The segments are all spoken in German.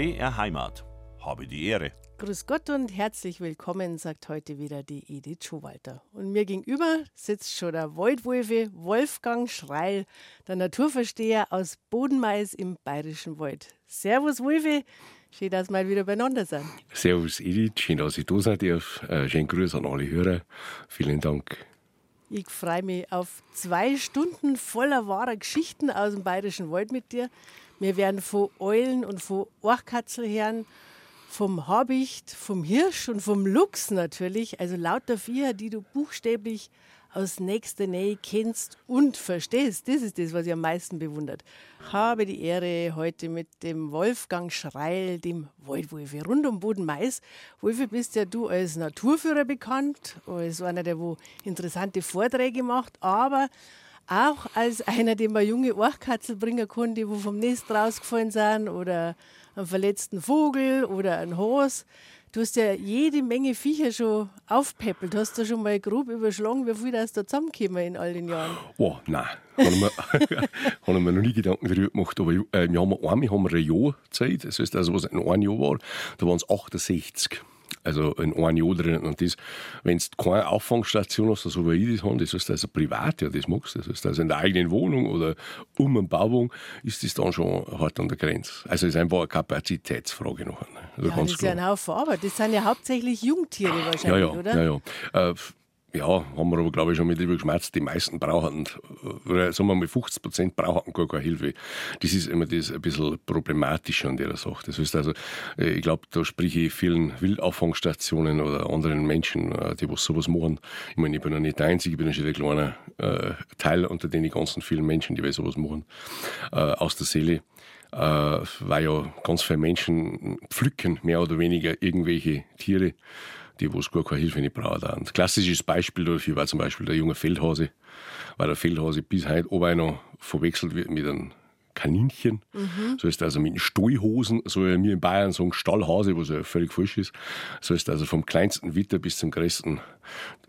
BR Heimat. Habe die Ehre. Grüß Gott und herzlich willkommen, sagt heute wieder die Edith Schowalter. Und mir gegenüber sitzt schon der Waldwolfe Wolfgang Schreil, der Naturversteher aus Bodenmais im Bayerischen Wald. Servus Wolfe, schön, dass wir mal wieder beieinander sind. Servus Edith, schön, dass ich da sein darf. Äh, schönen Grüß an alle Hörer. Vielen Dank. Ich freue mich auf zwei Stunden voller wahrer Geschichten aus dem Bayerischen Wald mit dir. Wir werden von Eulen und von Orchkatzel hören vom Habicht, vom Hirsch und vom Luchs natürlich, also lauter Viecher, die du buchstäblich aus nächster Nähe kennst und verstehst. Das ist das, was ich am meisten bewundert. Ich habe die Ehre, heute mit dem Wolfgang Schreil, dem Waldwolfe, rund um Boden Mais. Wolfe, bist ja du als Naturführer bekannt, als einer, der wo interessante Vorträge macht, aber auch als einer, der mal junge Orchkatzel bringen konnte, wo vom Nest rausgefallen sind oder einen verletzten Vogel oder ein Hos. Du hast ja jede Menge Viecher schon aufpeppelt. Hast du schon mal grob überschlagen, wie viel das da zusammenkommen in all den Jahren? Oh, nein. habe ich, mir, hab ich mir noch nie Gedanken darüber gemacht. Aber äh, wir haben einmal haben wir ein Jahr Zeit. Das heißt, also, was in einem Jahr war, da waren es 68 also in einem Jahr drin. Und das, wenn du keine Auffangstation hast, so wie ich das habe, das heißt also privat, ja, das magst du. Das heißt also in der eigenen Wohnung oder um eine Bauung, ist das dann schon hart an der Grenze. Also es ist einfach eine Kapazitätsfrage noch. Also ja, das ist klar. ja ein Haufen Arbeit. Das sind ja hauptsächlich Jungtiere wahrscheinlich, ja, ja, oder? Ja, ja. Ja, haben wir aber, glaube ich, schon mit drüber geschmerzt. Die meisten brauchen, sagen wir mal 50 Prozent brauchen gar keine Hilfe. Das ist immer das ein bisschen problematisch an der Sache. Das heißt also, äh, ich glaube, da spreche ich vielen Wildauffangstationen oder anderen Menschen, äh, die was sowas machen. Ich meine, ich bin ja nicht der Einzige, ich bin ja schon ein kleiner äh, Teil unter den ganzen vielen Menschen, die sowas machen, aus der Seele. weil ja ganz viele Menschen pflücken, mehr oder weniger, irgendwelche Tiere die wo es gar keine Hilfe nicht brauchen. Ein klassisches Beispiel dafür war zum Beispiel der junge Feldhase, weil der Feldhase bis heute oben noch verwechselt wird mit einem Kaninchen. Mhm. So ist also mit Stallhosen, so wie wir in Bayern sagen Stallhase, was ja völlig falsch ist. So ist also vom kleinsten Witter bis zum größten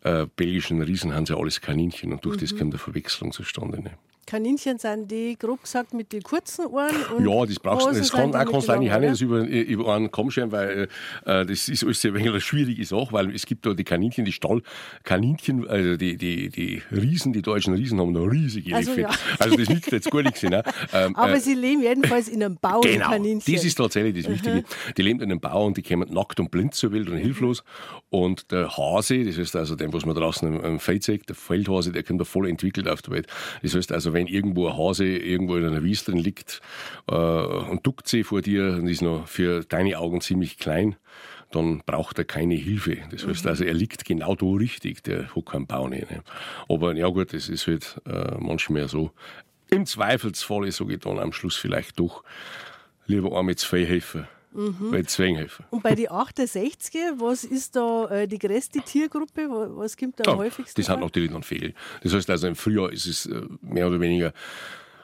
äh, belgischen Riesen haben sie alles Kaninchen und durch mhm. das kommt eine Verwechslung zustande. Ne? Kaninchen sind die, grob gesagt, mit den kurzen Ohren. Und ja, das brauchst du. Das kann, auch kannst du eigentlich auch nicht über, über einen Kamm scheren, weil äh, das ist alles ein wenig eine schwierige Sache, weil es gibt da die Kaninchen, die Stallkaninchen, also die, die, die Riesen, die deutschen Riesen haben da riesige also, ja. Also das nützt jetzt gar nichts. Ne? Ähm, Aber äh, sie leben jedenfalls in einem Bau, genau, Kaninchen. das ist tatsächlich das Wichtige. Die leben in einem Bau und die kommen nackt und blind zur Welt und hilflos. Und der Hase, das heißt also den, was man draußen im Feld sieht, der Feldhase, der kommt da voll entwickelt auf der Welt. Das heißt also, wenn irgendwo ein Hase irgendwo in einer Wiese drin liegt äh, und duckt sich vor dir und ist noch für deine Augen ziemlich klein, dann braucht er keine Hilfe. Das heißt mhm. also, er liegt genau da richtig, der hat keinen Bau nicht. Ne? Aber ja gut, das ist halt äh, manchmal so. Im Zweifelsfall, sage ich dann am Schluss vielleicht doch, lieber einmal zwei helfen. Mhm. Bei Zwänghöfen. Und bei den 68, was ist da äh, die größte Tiergruppe? Was kommt da am ja, häufigsten? Das sind natürlich dann Vögel. Das heißt also, im Frühjahr ist es äh, mehr oder weniger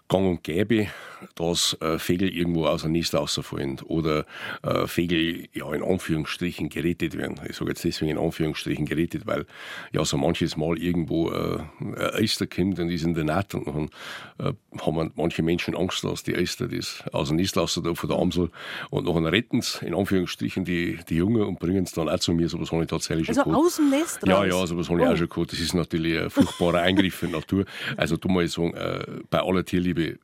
gang und gäbe, dass äh, Vögel irgendwo aus dem Nest rausfallen oder äh, Vögel ja in Anführungsstrichen gerettet werden. Ich sage jetzt deswegen in Anführungsstrichen gerettet, weil ja so manches Mal irgendwo äh, ein Eister kommt und ist in der Naht und dann äh, haben manche Menschen Angst, dass die Eister das aus dem Nest da von der Amsel und dann retten sie in Anführungsstrichen die, die Jungen und bringen es dann auch zu mir. So was habe ich tatsächlich also schon gehabt. aus dem Nest raus? Ja, ja, so was habe ich oh. auch schon gehabt. Das ist natürlich ein furchtbarer Eingriff in die Natur. Also du mal sagen, äh, bei aller Tierliebe Liebe,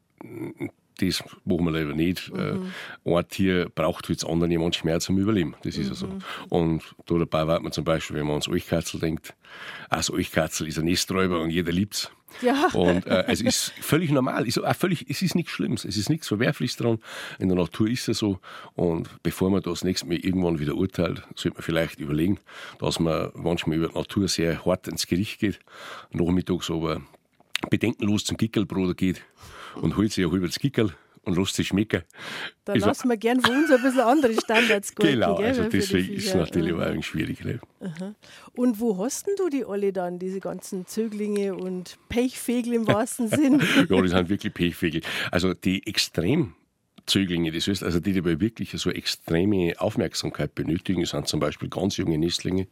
das machen wir leider nicht. Mhm. Ein Tier braucht wie das andere manchmal mehr zum Überleben. Das ist mhm. ja so. Mhm. Und da dabei wird man zum Beispiel, wenn man ans Euchkatzel denkt, also Euchkatzel ist ein Nesträuber und jeder liebt es. Ja. Und äh, es ist völlig normal. Es ist, auch völlig, es ist nichts Schlimmes. Es ist nichts Verwerfliches dran. In der Natur ist es so. Und bevor man das nächste Mal irgendwann wieder urteilt, sollte man vielleicht überlegen, dass man manchmal über die Natur sehr hart ins Gericht geht. Nachmittags aber bedenkenlos zum Kickelbruder geht und holt sich ein halbes Kickel und lässt sich schmecken. Da lassen wir gern von uns ein bisschen andere Standards gelten. Genau, gell, also deswegen ist es natürlich auch schwierig. Ne? Und wo hast denn du die alle dann, diese ganzen Zöglinge und Pechvögel im wahrsten Sinn? ja, die sind wirklich Pechvögel. Also die extrem Zöglinge, das heißt also die, die wirklich so extreme Aufmerksamkeit benötigen, sind zum Beispiel ganz junge Nestlinge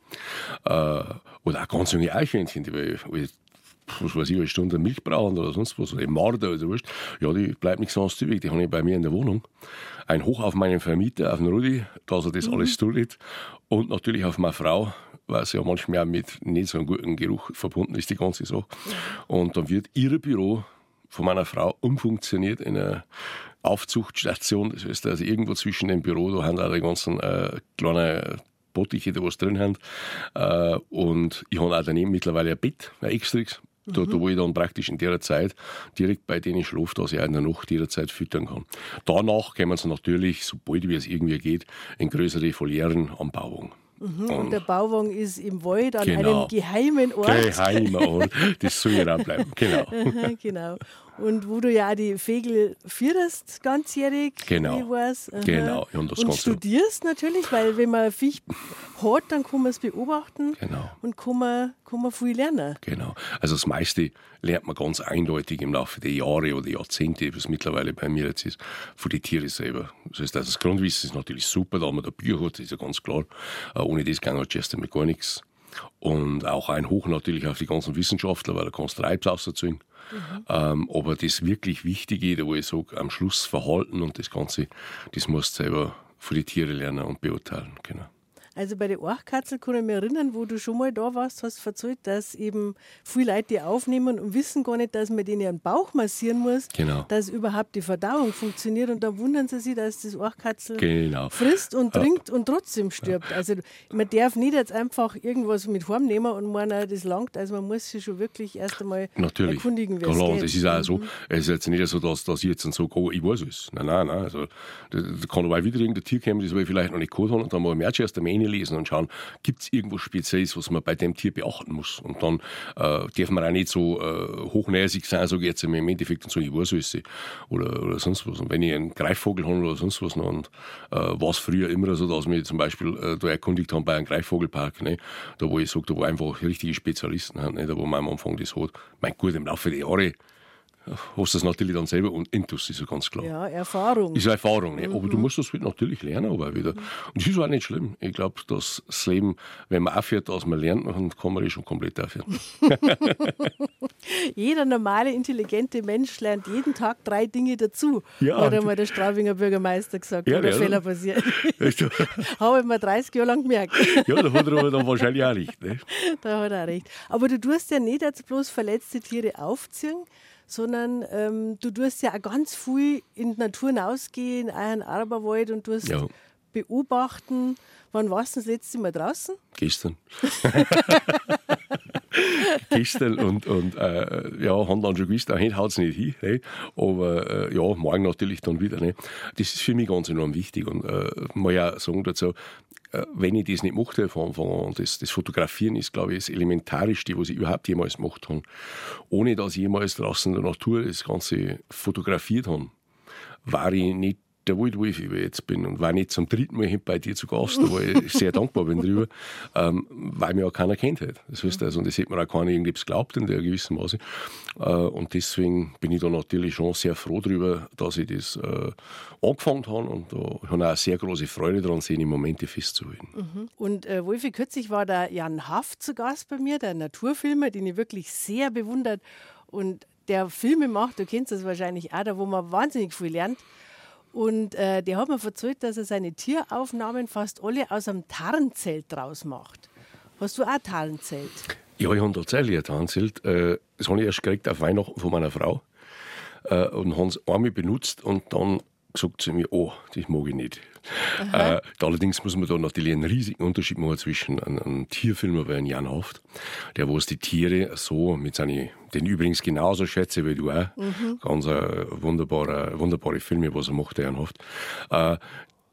äh, oder auch ganz junge Eichhörnchen, die was weiß ich, eine Stunde Milch brauchen oder sonst was, oder Marder oder wurscht, ja, die bleibt nichts anderes übrig. Die habe ich bei mir in der Wohnung. ein Hoch auf meinen Vermieter, auf den Rudi, dass er das mhm. alles tut. Und natürlich auf meine Frau, weil sie ja manchmal auch mit nicht so einem guten Geruch verbunden ist, die ganze Sache. Und dann wird ihr Büro von meiner Frau umfunktioniert in eine Aufzuchtstation. Das heißt, also irgendwo zwischen dem Büro, da haben auch die ganzen äh, kleinen Bottiche, die was drin haben. Äh, und ich habe auch daneben mittlerweile ein Bett, ein extras. Da, da, wo ich dann praktisch in der Zeit direkt bei denen schlafe, dass ich auch in der Nacht jederzeit füttern kann. Danach können sie natürlich, sobald wie es irgendwie geht, in größere Folieren anbauen. Mhm, und, und, der Bauwagen ist im Wald an genau. einem geheimen Ort. Geheimer Ort, das soll ja auch bleiben, genau. genau. Und wo du ja auch die Fegel führst, ganzjährig, genau. ich weiß. Genau, und, das und studierst natürlich, weil wenn man Viech hat, dann kann man es beobachten genau. und kann man, kann man viel lernen. Genau, also das meiste lernt man ganz eindeutig im Laufe der Jahre oder Jahrzehnte, was mittlerweile bei mir jetzt ist, von den Tieren selber. Das heißt, also das Grundwissen ist natürlich super, da man da Bücher hat, das ist ja ganz klar. Äh, ohne das kann halt erst einmal gar nichts. Und auch ein Hoch natürlich auf die ganzen Wissenschaftler, weil da kannst du Reibs auserzeugen. Mhm. Ähm, aber das wirklich Wichtige, wo ich sage, am Schluss Verhalten und das Ganze, das musst du selber von den Tieren lernen und beurteilen. Genau. Also bei der Orchkatzel kann ich mich erinnern, wo du schon mal da warst, hast du erzählt, dass eben viele Leute die aufnehmen und wissen gar nicht, dass man denen ihren Bauch massieren muss, genau. dass überhaupt die Verdauung funktioniert und dann wundern sie sich, dass das Orchkatzel genau. frisst und trinkt ja. und trotzdem stirbt. Also man darf nicht jetzt einfach irgendwas mit heimnehmen und meinen, das langt. Also man muss sich schon wirklich erst einmal Natürlich. erkundigen, wie Klar, es das ist auch so. Mhm. Es ist jetzt nicht so, dass, dass ich jetzt so gehe, ich weiß es. Nein, nein, nein. Also, da, kann aber wieder irgendein Tier kommen, das wir vielleicht noch nicht geholt haben und dann mal ein erst einmal lesen und schauen, gibt es irgendwas Spezielles, was man bei dem Tier beachten muss. Und dann äh, darf man auch nicht so äh, hochnäsig sein, ich jetzt im Endeffekt und so, ich weiß es oder, oder sonst was. Und wenn ich einen Greifvogel habe oder sonst was noch, und äh, war es früher immer so, dass wir zum Beispiel äh, da erkundigt haben bei einem Greifvogelpark, ne, da wo ich sage, da wo einfach richtige Spezialisten haben, ne, da wo man am Anfang das hat. Mein gut, im Laufe der Jahre hast du das natürlich dann selber und Intus ist ja ganz klar. Ja, Erfahrung. Ist Erfahrung, ne? aber du mhm. musst das natürlich lernen, aber wieder. Und das ist auch nicht schlimm. Ich glaube, dass das Leben, wenn man aufhört, dass man lernt, dann kann man das schon komplett aufhören. Jeder normale, intelligente Mensch lernt jeden Tag drei Dinge dazu, ja, hat einmal der Straubinger Bürgermeister gesagt, ja, wo der ja, Fehler passiert. Habe ich mir 30 Jahre lang gemerkt. ja, da hat er aber dann wahrscheinlich auch recht. Ne? Da hat er auch recht. Aber du tust ja nicht jetzt bloß verletzte Tiere aufziehen, sondern ähm, du tust ja auch ganz viel in die Natur hinausgehen, auch in den Arberwald und du ja. beobachten. Wann warst du das letzte Mal draußen? Gestern. Gestern und, und äh, ja, haben dann schon gewusst, heute haut es nicht hin. Hey. Aber äh, ja, morgen natürlich dann wieder. Ne. Das ist für mich ganz enorm wichtig. Und äh, mal ja sagen dazu, äh, wenn ich das nicht mochte von Anfang an, das, das Fotografieren ist, glaube ich, das Elementarischste, was ich überhaupt jemals gemacht habe, ohne dass ich jemals draußen in der Natur das Ganze fotografiert habe, war ich nicht der Waldwolf, wie ich jetzt bin und war nicht zum dritten Mal bei dir zu Gast, da war ich sehr dankbar bin drüber, ähm, weil mir auch keiner kennt hat. Das heißt also, und das hätte mir auch keiner irgendwie geglaubt in der gewissen Maße. Äh, und deswegen bin ich da natürlich schon sehr froh drüber, dass ich das äh, angefangen habe und da habe auch sehr große Freude daran, seine Momente festzuhalten. Mhm. Und äh, Wolfi, kürzlich war der Jan Haft zu Gast bei mir, der Naturfilmer, den ich wirklich sehr bewundert und der Filme macht, du kennst das wahrscheinlich auch, da wo man wahnsinnig viel lernt. Und äh, der hat mir erzählt, dass er seine Tieraufnahmen fast alle aus einem Tarnzelt draus macht. Hast du auch ein Tarnzelt? Ja, ich habe tatsächlich ein Tarnzelt. Äh, das habe ich erst gekriegt auf Weihnachten von meiner Frau. Äh, und habe es einmal benutzt und dann gesagt zu mir, oh, das mag ich nicht. Äh, allerdings muss man da natürlich einen riesigen Unterschied machen zwischen einem, einem Tierfilmer wie ein Jan Haft, der wo es die Tiere so mit seinen, den übrigens genauso schätze wie du auch, mhm. ganz äh, wunderbare, wunderbare Filme, was er macht, der Jan Haft, äh,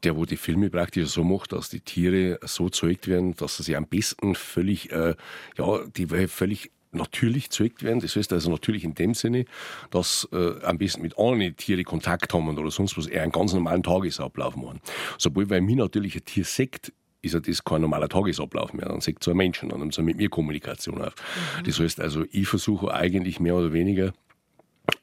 der wo die Filme praktisch so macht, dass die Tiere so zeugt werden, dass sie am besten völlig, äh, ja, die völlig natürlich zeugt werden. Das heißt also natürlich in dem Sinne, dass äh, am besten mit anderen Tieren Kontakt haben oder sonst was, eher einen ganz normalen Tagesablauf machen. Sobald weil mir natürlich ein Tier sagt, ist ja das kein normaler Tagesablauf mehr. Dann sagt so ein Mensch und dann nimmt so mit mir Kommunikation auf. Mhm. Das heißt also, ich versuche eigentlich mehr oder weniger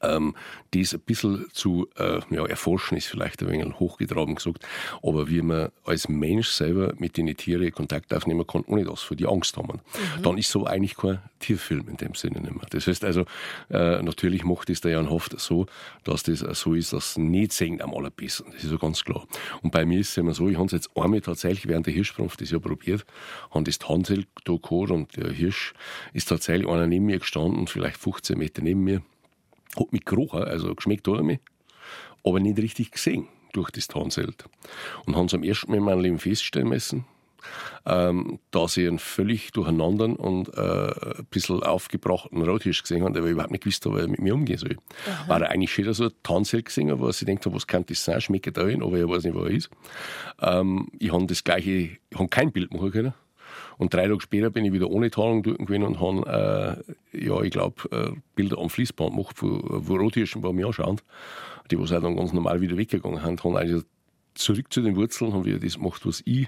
ähm, das ein bisschen zu äh, ja, erforschen, ist vielleicht ein wenig hochgetragen gesagt, aber wie man als Mensch selber mit den Tieren Kontakt aufnehmen kann, ohne dass für die Angst haben, mhm. dann ist so eigentlich kein Tierfilm in dem Sinne nicht mehr. Das heißt also, äh, natürlich macht es der Jan Hoft so, dass das so ist, dass nicht sehen am allerbesten. Das ist so ganz klar. Und bei mir ist es immer so, ich habe es jetzt einmal tatsächlich während der Hirschsprung das Jahr probiert, habe das Tansel da gehabt und der Hirsch ist tatsächlich einer neben mir gestanden, vielleicht 15 Meter neben mir hat mich gerochen, also geschmeckt hat er mich, aber nicht richtig gesehen durch das Tarnzelt. Und haben zum ersten Mal in meinem Leben feststellen müssen, ähm, dass ich einen völlig durcheinander und äh, ein bisschen aufgebrachten Rothirsch gesehen habe, der überhaupt nicht gewusst wie er mit mir umgehen soll. Aha. War er eigentlich schon so ein Tarnzelt gesehen, wo ich denkt was kann das sein, schmeckt da hin, aber ich weiß nicht, wo er ist. Ähm, ich habe das gleiche, ich habe kein Bild machen können. Und drei Tage später bin ich wieder ohne Tarnung dort gewesen und habe, äh, ja, ich glaube, äh, Bilder am Fließband gemacht, wo, wo Rothirschen bei mir anschauen. Die, was auch dann ganz normal wieder weggegangen sind, haben also zurück zu den Wurzeln, haben wieder das gemacht, was ich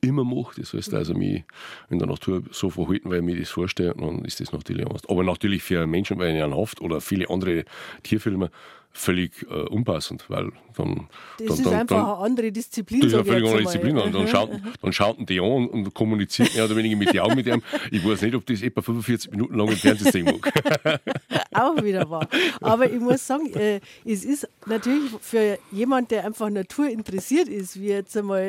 immer mache. Das heißt also, mich in der Natur so verhalten, weil ich mir das vorstelle, dann ist das natürlich anders. Aber natürlich für Menschen, weil ich in Haft oder viele andere Tierfilme völlig äh, unpassend, weil dann. Das dann, ist dann, einfach dann, eine andere Disziplin. Das ist eine völlig andere Disziplin. Und dann, schauten, dann schauten die an und kommunizieren mehr oder weniger mit den Augen mit dem. Ich weiß nicht, ob das etwa 45 Minuten lang im Fernsehen sehen mag. Auch wieder wahr. Aber ich muss sagen, äh, es ist natürlich für jemand, der einfach Natur interessiert ist, wie jetzt einmal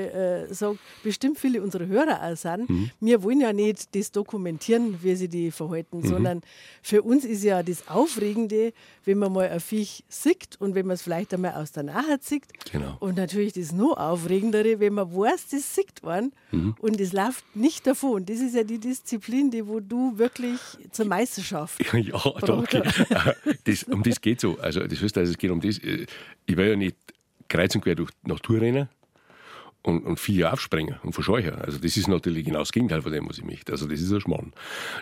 äh, sagt, bestimmt viele unserer Hörer auch sind. Mhm. Wir wollen ja nicht das dokumentieren, wie sie die verhalten, mhm. sondern für uns ist ja das Aufregende, wenn man mal ein Viech sieht und wenn man es vielleicht einmal aus der Nähe sieht. Genau. Und natürlich das noch aufregendere, wenn man weiß, das sieht man mhm. und es läuft nicht davon. Das ist ja die Disziplin, die wo du wirklich zur Meisterschaft. Ja, danke. das, um das geht so. Also das heißt, also, es geht um das. Äh, ich will ja nicht kreuz und quer durch die Natur rennen und, und vier aufspringen und verscheuchen. Also das ist natürlich genau das Gegenteil von dem, was ich möchte. Also das ist ein Schmarrn.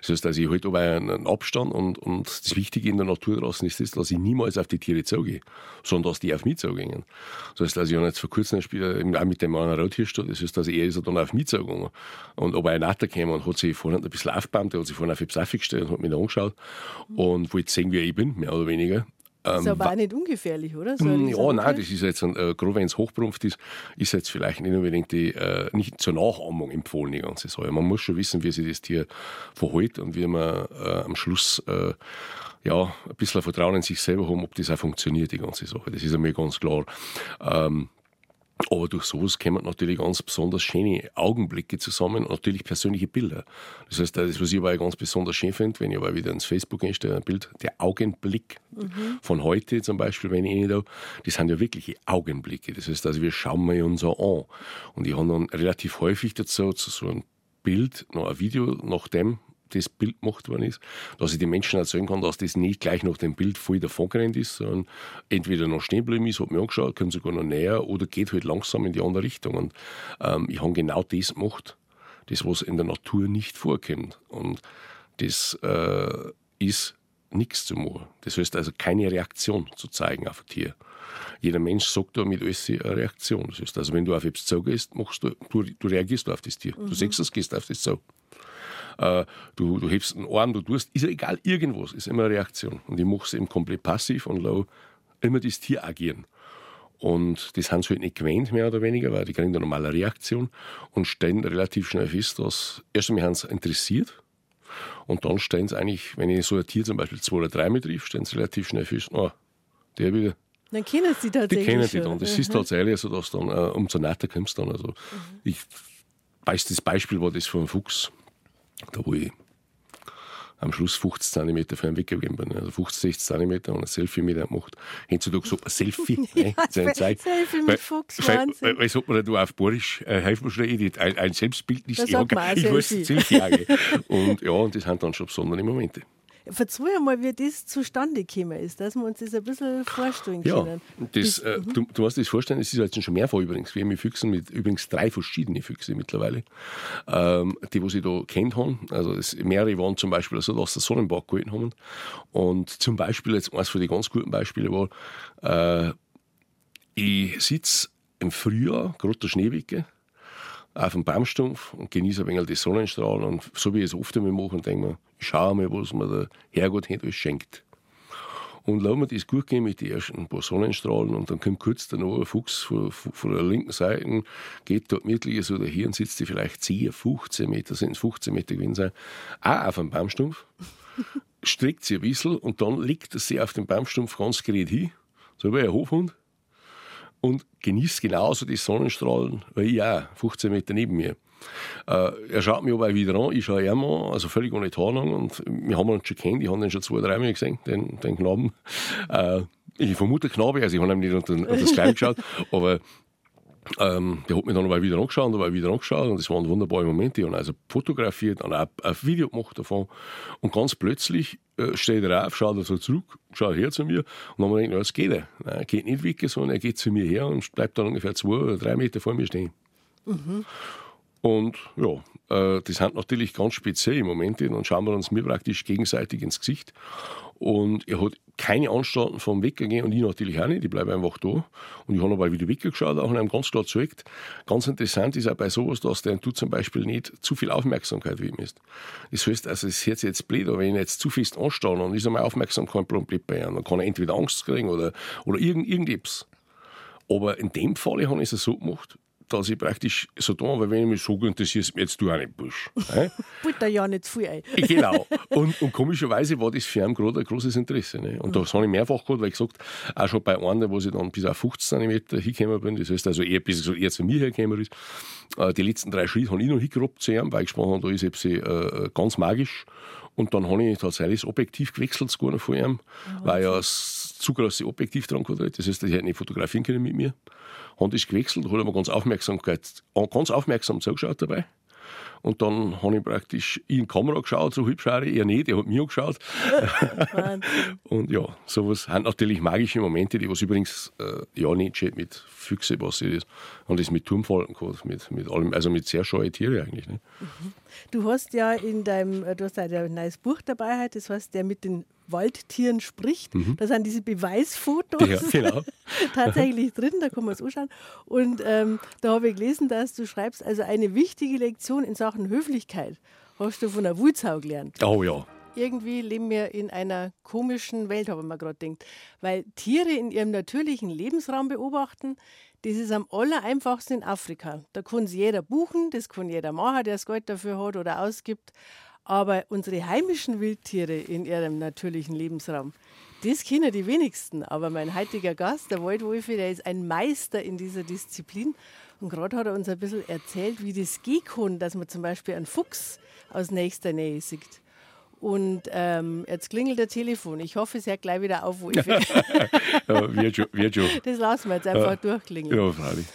Das heißt, also ich halte aber einen Abstand und, und das Wichtige in der Natur draußen ist das, dass ich niemals auf die Tiere zugehe, sondern dass die auf mich zugehen. Das heißt, also ich habe jetzt vor kurzem ein Spiel auch mit dem Mann Rothirsch das heißt, also er ist dann auf mich zugegangen. Und ob er kam und hat sich vorne ein bisschen aufgebäumt, der hat sich vorne auf die Pseife gestellt und hat mich angeschaut und wollte sehen, wie ich bin, mehr oder weniger. Ähm, ist aber auch nicht ungefährlich, oder? So mm, ja, nein, das ist jetzt, äh, gerade wenn es hochprumpft ist, ist jetzt vielleicht nicht unbedingt die, äh, nicht zur Nachahmung empfohlen, die ganze Sache. Man muss schon wissen, wie sich das Tier verhält und wie man äh, am Schluss äh, ja, ein bisschen Vertrauen in sich selber haben, ob das auch funktioniert, die ganze Sache. Das ist mir ganz klar. Ähm, aber durch sowas kommen natürlich ganz besonders schöne Augenblicke zusammen und natürlich persönliche Bilder. Das heißt, das, was ich aber ganz besonders schön finde, wenn ich aber wieder ins Facebook einstelle, ein Bild, der Augenblick mhm. von heute zum Beispiel, wenn ich da, das sind ja wirkliche Augenblicke. Das heißt, also wir schauen mal uns an. Und ich habe dann relativ häufig dazu so ein Bild, noch ein Video nach dem, das Bild gemacht worden ist, dass ich den Menschen erzählen kann, dass das nicht gleich nach dem Bild voll davon gerannt ist, sondern entweder noch stehen geblieben ist, hat mir angeschaut, kommt sogar noch näher oder geht halt langsam in die andere Richtung. Und ähm, ich habe genau das gemacht, das, was in der Natur nicht vorkommt. Und das äh, ist nichts zu machen. Das heißt also keine Reaktion zu zeigen auf ein Tier. Jeder Mensch sagt damit alles eine Reaktion. Das heißt also, wenn du auf etwas zugehst, machst du, du, du reagierst auf das Tier. Mhm. Du siehst es, gehst auf das zu äh, du, du hebst einen Arm, du tust, ist ja egal, irgendwas, ist immer eine Reaktion. Und ich mache es eben komplett passiv und lau immer das Tier agieren. Und das haben sie halt nicht gewöhnt, mehr oder weniger, weil die kriegen eine normale Reaktion und stellen relativ schnell fest, dass erst einmal haben sie interessiert und dann stellen sie eigentlich, wenn ich so ein Tier zum Beispiel zwei oder drei triff, stellen sie relativ schnell fest, oh, der wieder. Dann kennen sie tatsächlich. Die kennen die dann. Das mhm. ist tatsächlich so, dass dann äh, umso netter kommst dann. Also, mhm. ich weiß, das Beispiel war das von Fuchs da wo ich am Schluss 50 cm für einen weggegeben bin. Also 50, 60 cm und ein Selfie mit ihm gemacht. Heutzutage sagt man Selfie. ja, ne? Zeit. Selfie mit Fuchs, weil, Wahnsinn. Weil, sagt man, du auf Borisch, äh, helfen mir schon, ein, ein Selbstbildnis. Das ja, ich weiß Selfie. und ja, und das sind dann schon besondere Momente. Verzeih mal, wie das zustande gekommen ist, dass wir uns das ein bisschen vorstellen können. Ja, das, äh, mhm. du, du musst dir das vorstellen, es ist jetzt schon mehrfach übrigens. Wir haben mit Füchsen mit übrigens drei verschiedene Füchse mittlerweile, ähm, die, was ich da kennt haben. Also das, mehrere waren zum Beispiel so, dass sie Sonnenberg gehalten haben. Und zum Beispiel, jetzt eines von den ganz guten Beispielen war, äh, ich sitze im Frühjahr, gerade der Schneewicke, auf dem Baumstumpf und genieße ein wenig die Sonnenstrahlen. Und so wie ich es oft immer mache, denke ich mir, ich schaue mal, was mir der Herrgott heute alles schenkt. Und lassen wir das gut gehen mit den ersten paar Sonnenstrahlen und dann kommt kurz danach ein Fuchs von, von der linken Seite, geht dort mittlerweile so daher und sitzt die vielleicht 10, 15 Meter, sind es 15 Meter gewesen sein, auch auf einem Baumstumpf, streckt sie ein bisschen und dann legt sie auf den Baumstumpf ganz gerät hin, so wie ein Hofhund, und genießt genauso die Sonnenstrahlen, wie ich auch, 15 Meter neben mir. Äh, er schaut mich aber wieder an, ich schaue ihn an, also völlig ohne Tarnung. Und wir haben uns schon kennt, ich habe ihn schon zwei, drei Mal gesehen, den, den Knaben. Äh, ich vermute Knabe, also ich habe ihn nicht unter, unter das Kleid geschaut, aber ähm, der hat mich dann aber wieder angeschaut und wieder angeschaut und das waren wunderbare Momente. Ich habe also fotografiert und auch ein Video gemacht davon. Und ganz plötzlich äh, steht er auf, schaut er so zurück, schaut her zu mir und dann haben wir gedacht, es geht er. Er geht nicht weg, sondern er geht zu mir her und bleibt dann ungefähr zwei oder drei Meter vor mir stehen. Mhm. Und ja, äh, das sind natürlich ganz spezielle Momente. Dann schauen wir uns mir praktisch gegenseitig ins Gesicht. Und er hat keine Anstalten vom Weggehen und ich natürlich auch nicht. Ich bleibe einfach da. Und ich habe aber wieder weggeschaut, auch in einem ganz klar gezeigt. Ganz interessant ist auch bei sowas, dass der du zum Beispiel nicht zu viel Aufmerksamkeit widmest. Das heißt, also, es hört sich jetzt blöd, aber wenn ich jetzt zu fest anstarre und ist meine Aufmerksamkeit komplett bei ihm, dann kann er entweder Angst kriegen oder, oder irgend, irgendetwas. Aber in dem Fall habe ich es so gemacht, dass ich praktisch so da, weil wenn ich mich so interessiere, jetzt du auch nicht Busch. Butter ja nicht viel ein. genau. Und, und, komischerweise war das für ihn gerade ein großes Interesse. Ne? Und mhm. das habe ich mehrfach gehabt, weil ich gesagt auch schon bei einem, wo ich dann bis auf 15 cm hingekommen bin, das heißt also eher bis eher zu mir hergekommen ist, äh, die letzten drei Schritte habe ich noch hingerobbt zu ihm, weil ich gesprochen habe, da ist jetzt äh, ganz magisch. Und dann habe ich tatsächlich das Objektiv gewechselt, sogar noch von ihm, mhm. weil ja das zu große Objektiv dran gehabt Das heißt, ich hätte nicht fotografieren können mit mir. Hand ist gewechselt, hat aber ganz, Aufmerksamkeit, ganz aufmerksam zugeschaut dabei. Und dann habe ich praktisch in die Kamera geschaut, so hübsch war er nicht, er hat mir angeschaut. und ja, sowas sind natürlich magische Momente, die was übrigens äh, ja nicht mit Füchse passiert ist. Und das mit Turmfalken gehabt, mit, mit allem, also mit sehr scheuen Tieren eigentlich. Ne? Mhm. Du hast ja in deinem, du hast ein neues Buch dabei, das heißt, der mit den Waldtieren spricht. Mhm. Da sind diese Beweisfotos ja, genau. tatsächlich drin, da kann man es anschauen. Und ähm, da habe ich gelesen, dass du schreibst, also eine wichtige Lektion in Sachen Höflichkeit hast du von der Wulzau gelernt. Oh ja. Irgendwie leben wir in einer komischen Welt, habe ich mir gerade gedacht. Weil Tiere in ihrem natürlichen Lebensraum beobachten, das ist am aller einfachsten in Afrika. Da kann es jeder buchen, das kann jeder machen, der das Geld dafür hat oder ausgibt. Aber unsere heimischen Wildtiere in ihrem natürlichen Lebensraum, das kennen die wenigsten. Aber mein heutiger Gast, der Waldwolfi, der ist ein Meister in dieser Disziplin. Und gerade hat er uns ein bisschen erzählt, wie das gehen kann, dass man zum Beispiel einen Fuchs aus nächster Nähe sieht. Und ähm, jetzt klingelt der Telefon. Ich hoffe, es hört gleich wieder auf, ja, wird schon, wird schon. Das lassen wir jetzt einfach ja. durchklingeln. Ja, freilich.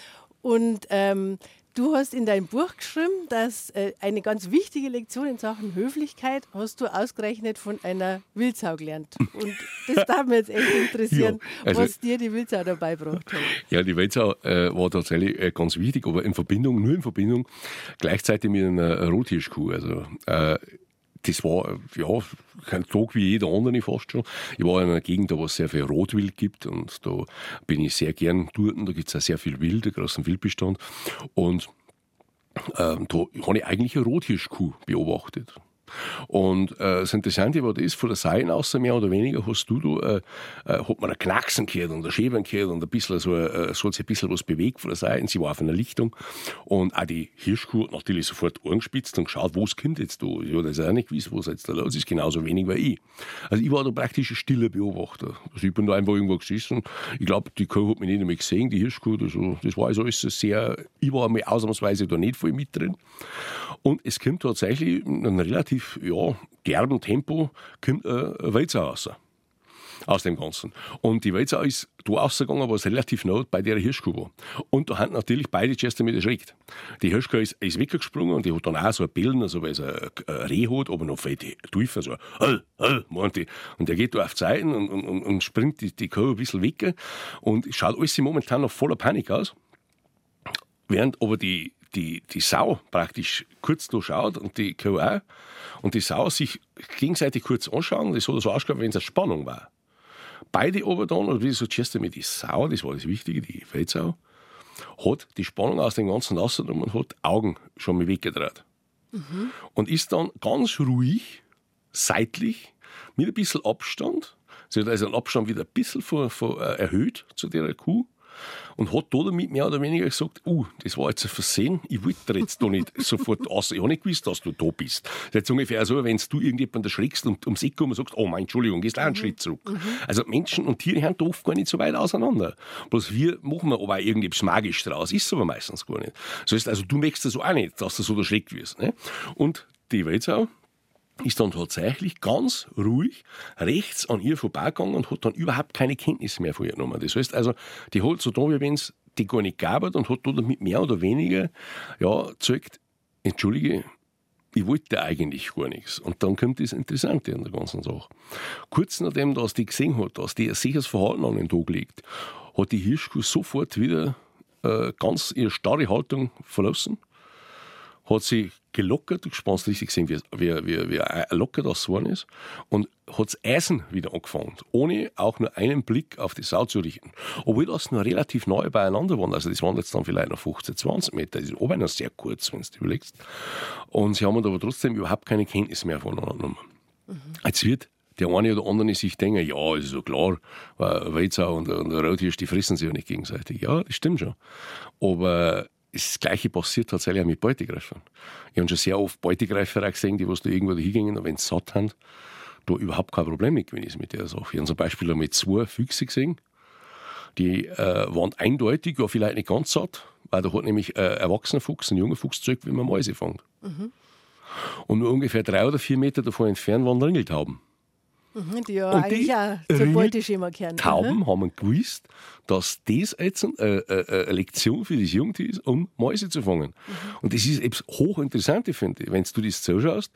Und ähm, Du hast in deinem Buch geschrieben, dass äh, eine ganz wichtige Lektion in Sachen Höflichkeit hast du ausgerechnet von einer Wildsau gelernt. Und das darf mich jetzt echt interessieren, ja, also, was dir die Wildsau dabei gebracht hat. Ja, die Wildsau äh, war tatsächlich äh, ganz wichtig, aber in Verbindung, nur in Verbindung gleichzeitig mit einer Rothirschkuh. Also äh, das war ja kein Tag wie jeder andere fast schon. Ich war in einer Gegend, wo es sehr viel Rotwild gibt und da bin ich sehr gern dort. Da gibt es auch sehr viel Wild, einen großen Wildbestand. Und ähm, da habe ich eigentlich eine Rothirschkuh beobachtet. Und äh, das Interessante war das, von der Seite aus mehr oder weniger hast du da, äh, äh, hat man ein Knacksen gehört und ein Schäbern gehört und ein bisschen so, äh, so hat sich ein bisschen was bewegt von der Seite. Sie war auf einer Lichtung. Und auch die Hirschkuh hat natürlich sofort Ohren gespitzt und geschaut, wo es kommt jetzt da. Ja, das ist auch nicht gewusst, was jetzt da los ist, genauso wenig wie ich. Also ich war da praktisch ein stiller Beobachter. Also ich bin da einfach irgendwo gesessen. Ich glaube, die Kuh hat mich nicht einmal gesehen, die Hirschkuh. Also, das war also alles sehr, ich war mal ausnahmsweise da nicht voll mit drin. Und es kommt tatsächlich ein relativ ja, derben Tempo kommt äh, Walzer raus. Aus dem Ganzen. Und die Walzer ist da rausgegangen, was relativ nah bei der Hirschkuh war. Und da haben natürlich beide zuerst damit erschreckt. Die Hirschkuh ist, ist weggesprungen und die hat dann auch so ein Bellen, also weil sie ein, Reh hat, aber noch fette Teufel, so, hall, hall, meint die. Und der geht da auf die Seiten und, und, und springt die, die Kuh ein bisschen weg und schaut alles momentan noch voller Panik aus. Während aber die, die, die Sau praktisch kurz durchschaut und die Kuh auch. Und die Sau sich gegenseitig kurz anschauen. Das hat so ausgeschaut, wenn es eine Spannung war. Beide aber dann, und wie so zuerst mit die Sau, das war das Wichtige, die Feldsau, hat die Spannung aus dem Ganzen rausgenommen und hat Augen schon mal weggedreht. Mhm. Und ist dann ganz ruhig, seitlich, mit ein bisschen Abstand, Sie hat also einen Abstand wieder ein bisschen vor, vor, äh, erhöht zu der Kuh und hat da damit mehr oder weniger gesagt, uh, das war jetzt ein Versehen, ich wollte jetzt da nicht sofort aus. Ich habe nicht gewusst, dass du da bist. Das ist jetzt ungefähr so, wenn du irgendjemanden erschreckst und ums Eck und sagst, oh mein, Entschuldigung, gehst auch einen mhm. Schritt zurück. Mhm. Also Menschen und Tiere haben da oft gar nicht so weit auseinander. Bloß wir machen wir aber auch irgendetwas magisch draus, ist aber meistens gar nicht. Das heißt, also du merkst das auch nicht, dass du so erschreckt wirst. Ne? Und die Walzau, ist dann tatsächlich ganz ruhig rechts an ihr vorbeigegangen und hat dann überhaupt keine Kenntnis mehr von ihr genommen. Das heißt also, die hat so da, wie wenn es die gar nicht gab und hat da damit mehr oder weniger, ja, zeigt, entschuldige, ich wollte eigentlich gar nichts. Und dann kommt das Interessante an der ganzen Sache. Kurz nachdem, dass die gesehen hat, dass die ein sicheres Verhalten an den Tag legt, hat die Hirschkuh sofort wieder äh, ganz ihre starre Haltung verlassen hat sie gelockert, du spannst richtig gesehen, wie, wie, wie, wie locker das geworden ist, und hat das Eisen wieder angefangen, ohne auch nur einen Blick auf die Sau zu richten. Obwohl das nur relativ neu beieinander waren, also das waren jetzt dann vielleicht noch 15, 20 Meter, das ist oben noch sehr kurz, wenn du überlegst. Und sie haben aber trotzdem überhaupt keine Kenntnis mehr voneinander genommen. Mhm. Jetzt wird der eine oder andere sich denken, ja, ist so klar, Weizau und, und Rothirsch, die fressen sich ja nicht gegenseitig. Ja, das stimmt schon. Aber das Gleiche passiert tatsächlich auch mit Beutegreifern. Ich habe schon sehr oft Beutegreifer auch gesehen, die was da irgendwo hingingen und wenn sie satt haben, da überhaupt kein Problem mit gewesen ist mit der Sache. Ich habe zum Beispiel mit zwei Füchse gesehen, die äh, waren eindeutig, ja vielleicht nicht ganz satt, weil da hat nämlich ein erwachsener Fuchs, ein junger Fuchs zurück, wie man Mäuse fängt. Mhm. Und nur ungefähr drei oder vier Meter davon entfernt waren Ringeltauben. Mhm, die ja und eigentlich die auch zum Beuteschema gehören. Tauben mhm. haben gewusst, dass das jetzt äh, äh, eine Lektion für das Jungtier ist, um Mäuse zu fangen. Mhm. Und das ist etwas hochinteressantes, finde ich. Wenn du das zuschaust,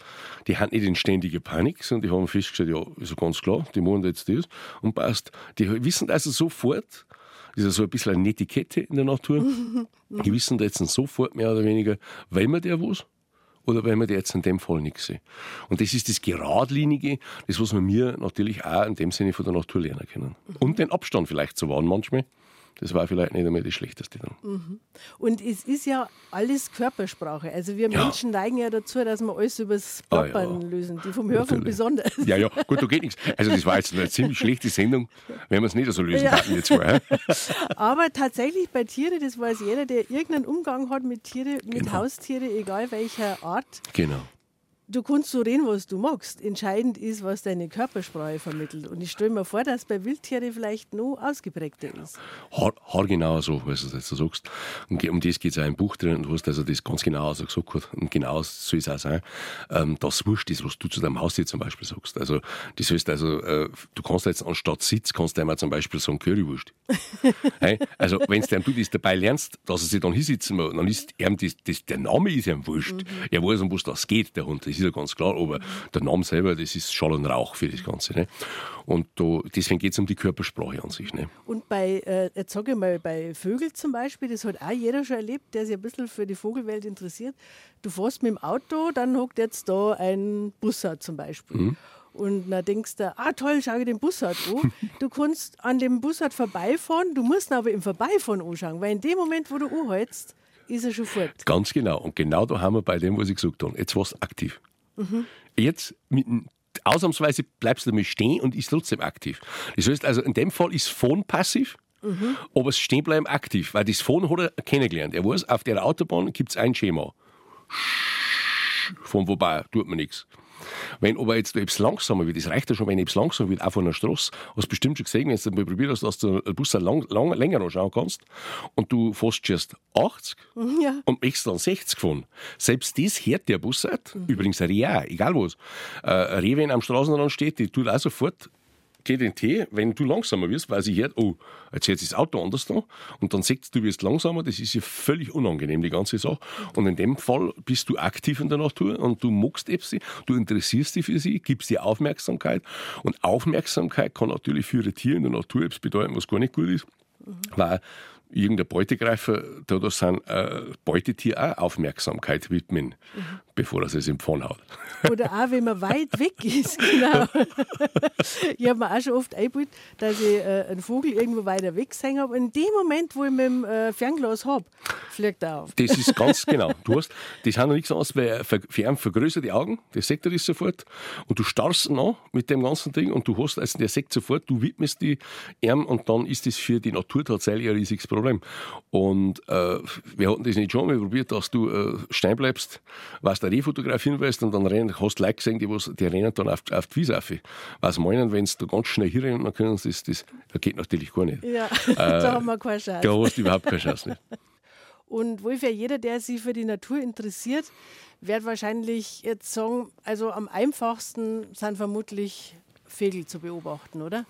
die haben nicht in ständiger Panik, sondern die haben festgestellt, ja, ist ja ganz klar, die machen jetzt das und passt. Die wissen also sofort, das ist ja so ein bisschen eine Etikette in der Natur. Die wissen jetzt sofort mehr oder weniger, weil man der was oder wir die jetzt in dem Fall nichts sehen. Und das ist das Geradlinige, das, was wir mir natürlich auch in dem Sinne von der Natur lernen können. Und den Abstand vielleicht zu wahren manchmal. Das war vielleicht nicht einmal das Schlechteste dann. Mhm. Und es ist ja alles Körpersprache. Also wir ja. Menschen neigen ja dazu, dass wir alles übers Plappern ah, ja. lösen. Die vom Hören besonders. Ja, ja, gut, da geht nichts. Also das war jetzt eine ziemlich schlechte Sendung, wenn wir es nicht so lösen ja. jetzt mal. Aber tatsächlich bei Tieren, das weiß jeder, der irgendeinen Umgang hat mit Tieren, mit genau. Haustieren, egal welcher Art. Genau du kannst so reden, was du magst. Entscheidend ist, was deine Körpersprache vermittelt. Und ich stelle mir vor, dass bei Wildtieren vielleicht noch ausgeprägter ist. Haar, haargenau so, was du jetzt sagst. Und um das geht es auch im Buch drin. Du hast also das ganz genau so gesagt. Und genau so soll es auch sein. Ähm, das wurscht ist, was du zu deinem Haustier zum Beispiel sagst. Also, das heißt also, äh, du kannst jetzt anstatt Sitz, kannst du einmal zum Beispiel sagen Currywurst. hey? Also, wenn du du das dabei lernst, dass er sich dann hinsitzen muss, dann ist ihm das, das, der Name ist ihm wurscht. Mhm. Er weiß, um was das geht, der Hund das ist ja ganz klar, aber der Name selber, das ist Schall und Rauch für das Ganze. Ne? Und da, deswegen geht es um die Körpersprache an sich. Ne? Und bei, äh, jetzt sage ich mal, bei Vögeln zum Beispiel, das hat auch jeder schon erlebt, der sich ein bisschen für die Vogelwelt interessiert. Du fährst mit dem Auto, dann hockt jetzt da ein Bussard zum Beispiel. Mhm. Und dann denkst du, ah toll, schau dir den Bussard an. Du kannst an dem Bussard vorbeifahren, du musst ihn aber im Vorbeifahren anschauen, weil in dem Moment, wo du anhältst, ist er schon fort. Ganz genau. Und genau da haben wir bei dem, was ich gesagt habe. Jetzt war es aktiv. Mhm. Jetzt mit ausnahmsweise bleibst du damit stehen und ist trotzdem aktiv. Das heißt also, in dem Fall ist Phone passiv, mhm. aber das Stehenbleiben aktiv, weil das Phone hat er kennengelernt. Er weiß, auf der Autobahn gibt es ein Schema. Von wobei tut man nichts. Wenn aber jetzt etwas langsamer wird, das reicht ja schon, wenn etwas langsamer wird, auch von der Straße, hast du bestimmt schon gesehen, wenn du mal probiert hast, dass du einen Bus lang, lang, länger anschauen kannst und du fährst erst 80 ja. und möchtest dann 60 fahren. Selbst das hört der Bus mhm. übrigens ein Rehe, egal was. Äh, wenn am Straßenrand steht, die tut auch sofort geh den Tee, wenn du langsamer wirst, weil sie hört, oh, jetzt hört sich das Auto anders da und dann siehst du, du wirst langsamer, das ist ja völlig unangenehm, die ganze Sache. Und in dem Fall bist du aktiv in der Natur und du magst sie, du interessierst dich für sie, gibst dir Aufmerksamkeit und Aufmerksamkeit kann natürlich für ein Tier in der Natur etwas bedeuten, was gar nicht gut ist. Mhm. Weil irgendein Beutegreifer, da das sind äh, Beutetier auch Aufmerksamkeit widmen, mhm. bevor er es empfangen hat. Oder auch, wenn man weit weg ist, genau. ich habe mir auch schon oft eingebildet, dass ich äh, einen Vogel irgendwo weiter weg gesehen habe. In dem Moment, wo ich mit dem äh, Fernglas habe, fliegt er auf. Das ist ganz genau. Du hast, das haben noch nichts anderes, weil für ihn vergrößert die Augen, der er das sofort. Und du starrst ihn an mit dem ganzen Ding und du hast, also der sieht sofort, du widmest die ihm und dann ist das für die Natur tatsächlich ein riesiges Problem. Und äh, wir hatten das nicht schon mal probiert, dass du äh, stehen bleibst, was du fotografieren willst und dann rennen, hast Leute gesehen, die, was, die rennen dann auf, auf die Wiese auf. Was meinen, wenn du ganz schnell hier rennen können, das, das, das geht natürlich gar nicht. Ja, äh, da haben wir keine Chance. Da hast du überhaupt keine Chance nicht. Und Wolf, jeder, der sich für die Natur interessiert, wird wahrscheinlich jetzt sagen, also am einfachsten sind vermutlich Vögel zu beobachten, oder?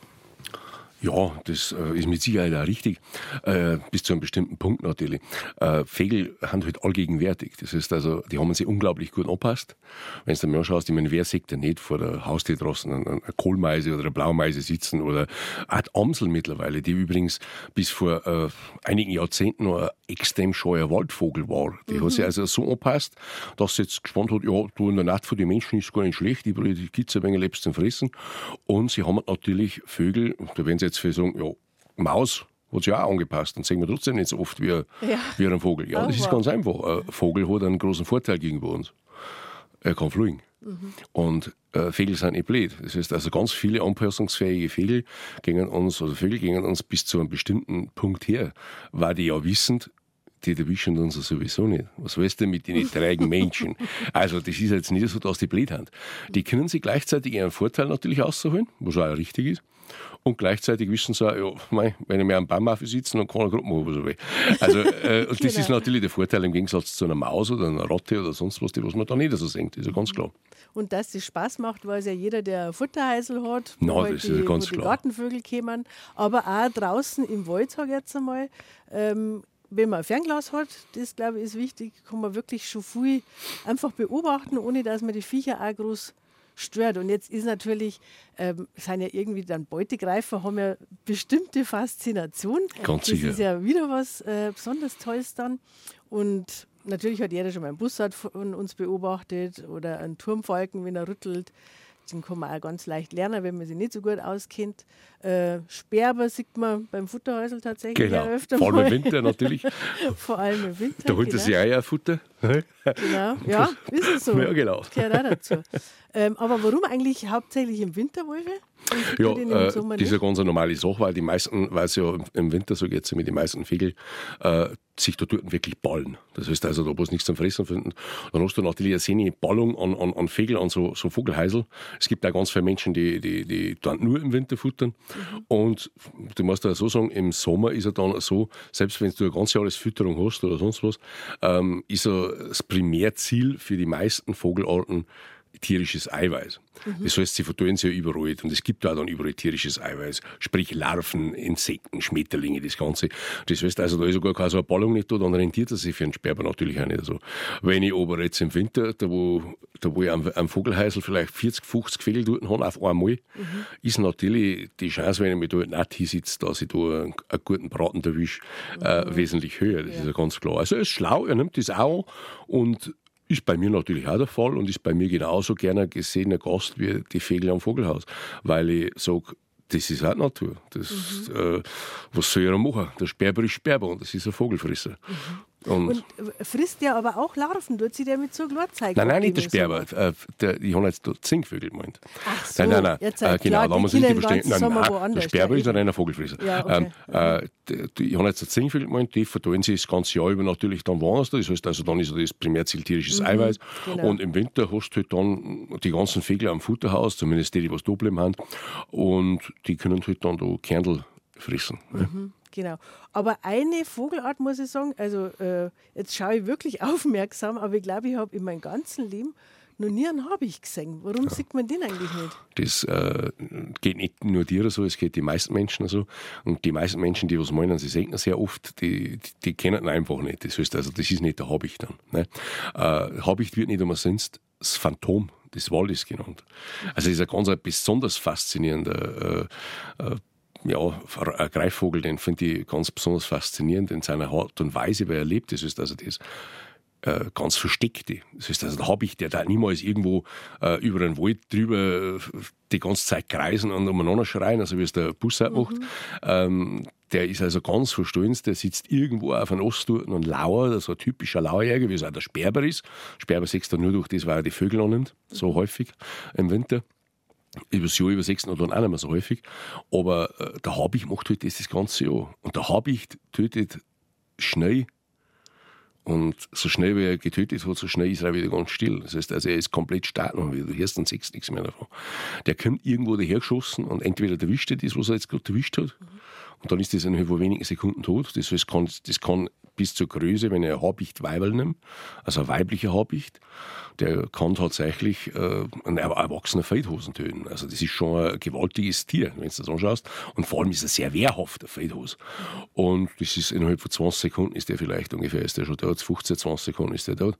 Ja, das äh, ist mit Sicherheit auch richtig, äh, bis zu einem bestimmten Punkt natürlich. Äh, Vögel sind halt allgegenwärtig. Das heißt also, die haben sich unglaublich gut angepasst. Wenn du dir mal anschaust, ich meine, wer sieht denn nicht vor der Haustür draußen eine, eine Kohlmeise oder eine Blaumeise sitzen oder Art Amsel mittlerweile, die übrigens bis vor äh, einigen Jahrzehnten noch ein extrem scheuer Waldvogel war. Die mhm. hat sich also so angepasst, dass sie jetzt gespannt hat, ja, du in der Nacht für die Menschen ist gar nicht schlecht, die die Kitze ein wenig lebst zum Fressen. Und sie haben natürlich Vögel, da werden sie jetzt jetzt für sagen, ja, Maus hat sich auch angepasst und sehen wir trotzdem nicht so oft wie, ja. wie ein Vogel. Ja, das ist ganz einfach. Ein Vogel hat einen großen Vorteil gegenüber uns. Er kann fliegen. Mhm. Und äh, Vögel sind nicht blöd. Das heißt also, ganz viele anpassungsfähige Vögel gegen uns, oder Vögel gegen uns bis zu einem bestimmten Punkt her, weil die ja wissend, die erwischen uns sowieso nicht. Was weißt du mit den trägen Menschen? Also, das ist jetzt nicht so, dass die blöd haben. Die können sich gleichzeitig ihren Vorteil natürlich ausholen, was auch richtig ist. Und gleichzeitig wissen sie auch, ja, mein, wenn ich mir am Baum sitze, dann kann er gerade machen, was er will. Also, äh, und das genau. ist natürlich der Vorteil im Gegensatz zu einer Maus oder einer Ratte oder sonst was, die was man da nicht so senkt, ist ja ganz klar. Und dass das Spaß macht, weiß ja jeder, der Futterheisel hat, wo, no, das die, ist ganz wo die klar. Gartenvögel kommen. Aber auch draußen im Wald, sage ich jetzt einmal, ähm, wenn man ein Fernglas hat, das glaube ich ist wichtig, kann man wirklich schon viel einfach beobachten, ohne dass man die Viecher auch groß stört. Und jetzt ist natürlich, ähm, sind ja irgendwie dann Beutegreifer, haben ja bestimmte Faszination. Ganz das sicher. ist ja wieder was äh, besonders Tolles dann. Und natürlich hat jeder schon mal einen Bussard von uns beobachtet oder einen Turmfalken, wenn er rüttelt. Den kann man auch ganz leicht lernen, wenn man sich nicht so gut auskennt. Äh, Sperber sieht man beim Futterhäusl tatsächlich genau. öfter Vor allem im Winter natürlich. Vor allem im Winter. Da holt er sich auch Futter. Genau, ja, ist es so. Ja, genau. Gehört auch dazu. Ähm, aber warum eigentlich hauptsächlich im Winter, Wolfe? Ja, äh, das ist eine ganz normale Sache, weil die meisten, weil es ja im Winter so geht, mit den meisten Vögel, äh, sich da dort wirklich ballen. Das heißt also, da wo es nichts zum Fressen finden. Dann hast du natürlich eine seine Ballung an, an, an Vögel, an so, so Vogelheisel. Es gibt auch ganz viele Menschen, die, die, die dann nur im Winter futtern. Mhm. Und du musst ja so sagen, im Sommer ist er dann so, selbst wenn du ein ganzes Jahr Fütterung hast oder sonst was, ähm, ist er das Primärziel für die meisten Vogelarten tierisches Eiweiß. Mhm. Das heißt, sie verteilen sich ja überall und es gibt da dann überall tierisches Eiweiß, sprich Larven, Insekten, Schmetterlinge, das Ganze. Das heißt also, da ist sogar keine so eine Ballung nicht da, dann rentiert er sich für einen Sperber natürlich auch nicht so. Wenn ich aber jetzt im Winter, da wo, da wo ich am, am Vogelhäusl vielleicht 40, 50 Vögel dort habe, auf einmal, mhm. ist natürlich die Chance, wenn ich mich da nicht hinsitze, dass ich da einen, einen guten Braten erwische, äh, mhm. wesentlich höher. Das ja. ist ja ganz klar. Also er ist schlau, er nimmt das auch und ist bei mir natürlich auch der Fall und ist bei mir genauso gerne gesehener Gast wie die Vögel am Vogelhaus, weil ich sage, das ist auch Natur. Das, mhm. äh, was soll er machen? Der Sperber ist Sperber und das ist ein Vogelfrisser. Mhm. Und, und, frisst der aber auch Larven? Tut sie der mit so Glotzeigen? Nein, nein, nicht der Sperber. Äh, der, ich habe jetzt Zinkvögel gemeint. Ach so, nein, nein, nein. Jetzt, äh, genau, da muss ich nicht verstehen. Nein, nein, der Sperber ist ein reiner Vogelfrisser. Ja, okay. ähm, äh, ich habe jetzt Zinkvögel gemeint, die verteilen sich das ganze Jahr über natürlich dann woanders. Das heißt, also dann ist das Primärziel tierisches mhm, Eiweiß. Genau. Und im Winter hast du halt dann die ganzen Vögel am Futterhaus, zumindest die, die was da bleiben haben. Und die können halt dann da Kernel fressen. Mhm. Genau. Aber eine Vogelart muss ich sagen, also äh, jetzt schaue ich wirklich aufmerksam, aber ich glaube, ich habe in meinem ganzen Leben noch nie einen Habicht gesehen. Warum ja. sieht man den eigentlich nicht? Das äh, geht nicht nur dir so, es geht die meisten Menschen so. Und die meisten Menschen, die was meinen, sie sehen sehr oft, die, die, kennen ihn einfach nicht. Das heißt also, das ist nicht der Habicht dann. Ne? Äh, Habicht wird nicht umsonst das Phantom des Waldes genannt. Also das ist ein ganz besonders faszinierender äh, äh ja, ein Greifvogel, den finde ich ganz besonders faszinierend in seiner Art und Weise, weil er lebt. Das ist also das äh, ganz versteckte. Das heißt, also, da habe ich, der da niemals irgendwo äh, über einen Wald drüber äh, die ganze Zeit kreisen und umeinander schreien, also wie es der Bussard mhm. macht. Ähm, der ist also ganz verstohlen, der sitzt irgendwo auf einem Ostturten und lauert, also ein typischer Lauerjäger, wie es auch der Sperber ist. Sperber sechst er nur durch das, weil er die Vögel annimmt, so häufig im Winter. Übers Jahr übersetzt und dann auch nicht mehr so häufig. Aber äh, der Habicht macht halt das das ganze Jahr. Und der Habicht tötet schnell und so schnell wie er getötet hat, so schnell ist er wieder ganz still. Das heißt, also er ist komplett stark noch wieder. Du hörst dann siehst nichts mehr davon. Der kommt irgendwo dahergeschossen und entweder erwischt er das, was er jetzt gerade erwischt hat, mhm. und dann ist das innerhalb von wenigen Sekunden tot. Das heißt, kann, das kann bis zur Größe, wenn er ein Habicht Weiberl nimmt, also ein weiblicher Habicht, der kann tatsächlich äh, einen erwachsenen Feldhosen töten. Also das ist schon ein gewaltiges Tier, wenn du das anschaust. Und vor allem ist er sehr wehrhaft, der Feldhose. Und das ist innerhalb von 20 Sekunden ist der vielleicht ungefähr, ist der schon tot, 15, 20 Sekunden ist der tot.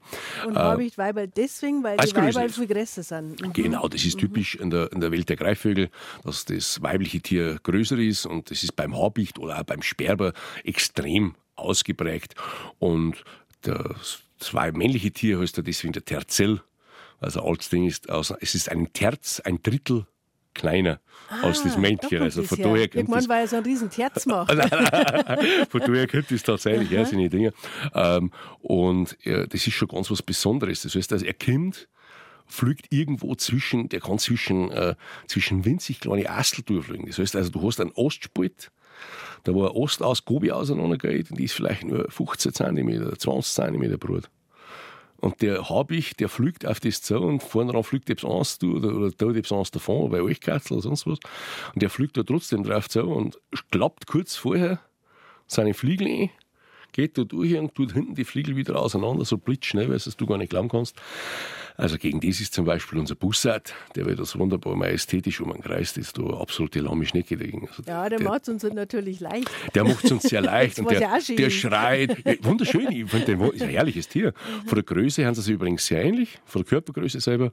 Und äh, Habicht Weiberl deswegen, weil die Weiberl viel größer sind. Mhm. Genau, das ist mhm. typisch in der, in der Welt der Greifvögel, dass das weibliche Tier größer ist und das ist beim Habicht oder auch beim Sperber extrem ausgeprägt. Und das zwei männliche Tiere heißt er deswegen der Terzell. Also altes Ding ist, also es ist ein Terz, ein Drittel kleiner ah, als das Männchen. Also von daher könnte Irgendwann war er so ein riesen Terz macht. von daher könnte es tatsächlich ja, seine Dinge. Ähm, und ja, das ist schon ganz was Besonderes. Das heißt, also er kommt, fliegt irgendwo zwischen, der kann zwischen, äh, zwischen winzig kleine Astel durchfliegen. Das heißt also, du hast einen Ostspalt, da wo ein Ost aus Gobi auseinandergeht, die ist vielleicht nur 15 cm, 20 cm breit. Und der Habicht, der fliegt auf das zu und vorne dran fliegt etwas anderes oder, oder tut etwas anderes davon, bei euch Katzel oder sonst was. Und der fliegt da trotzdem drauf zu und klappt kurz vorher seine Fliegel ein, geht da durch und tut hinten die Fliegel wieder auseinander, so blitzschnell, weil es du gar nicht glauben kannst. Also gegen das ist zum Beispiel unser Bussard, der wird das wunderbar majestätisch um den Kreis, das ist da absolute lahme Schnecke dagegen. Also ja, der, der macht es uns natürlich leicht. Der macht es uns sehr leicht und der, der schreit. Wunderschön, ich finde den ist ein herrliches Tier. Von der Größe haben sie sich übrigens sehr ähnlich, von der Körpergröße selber.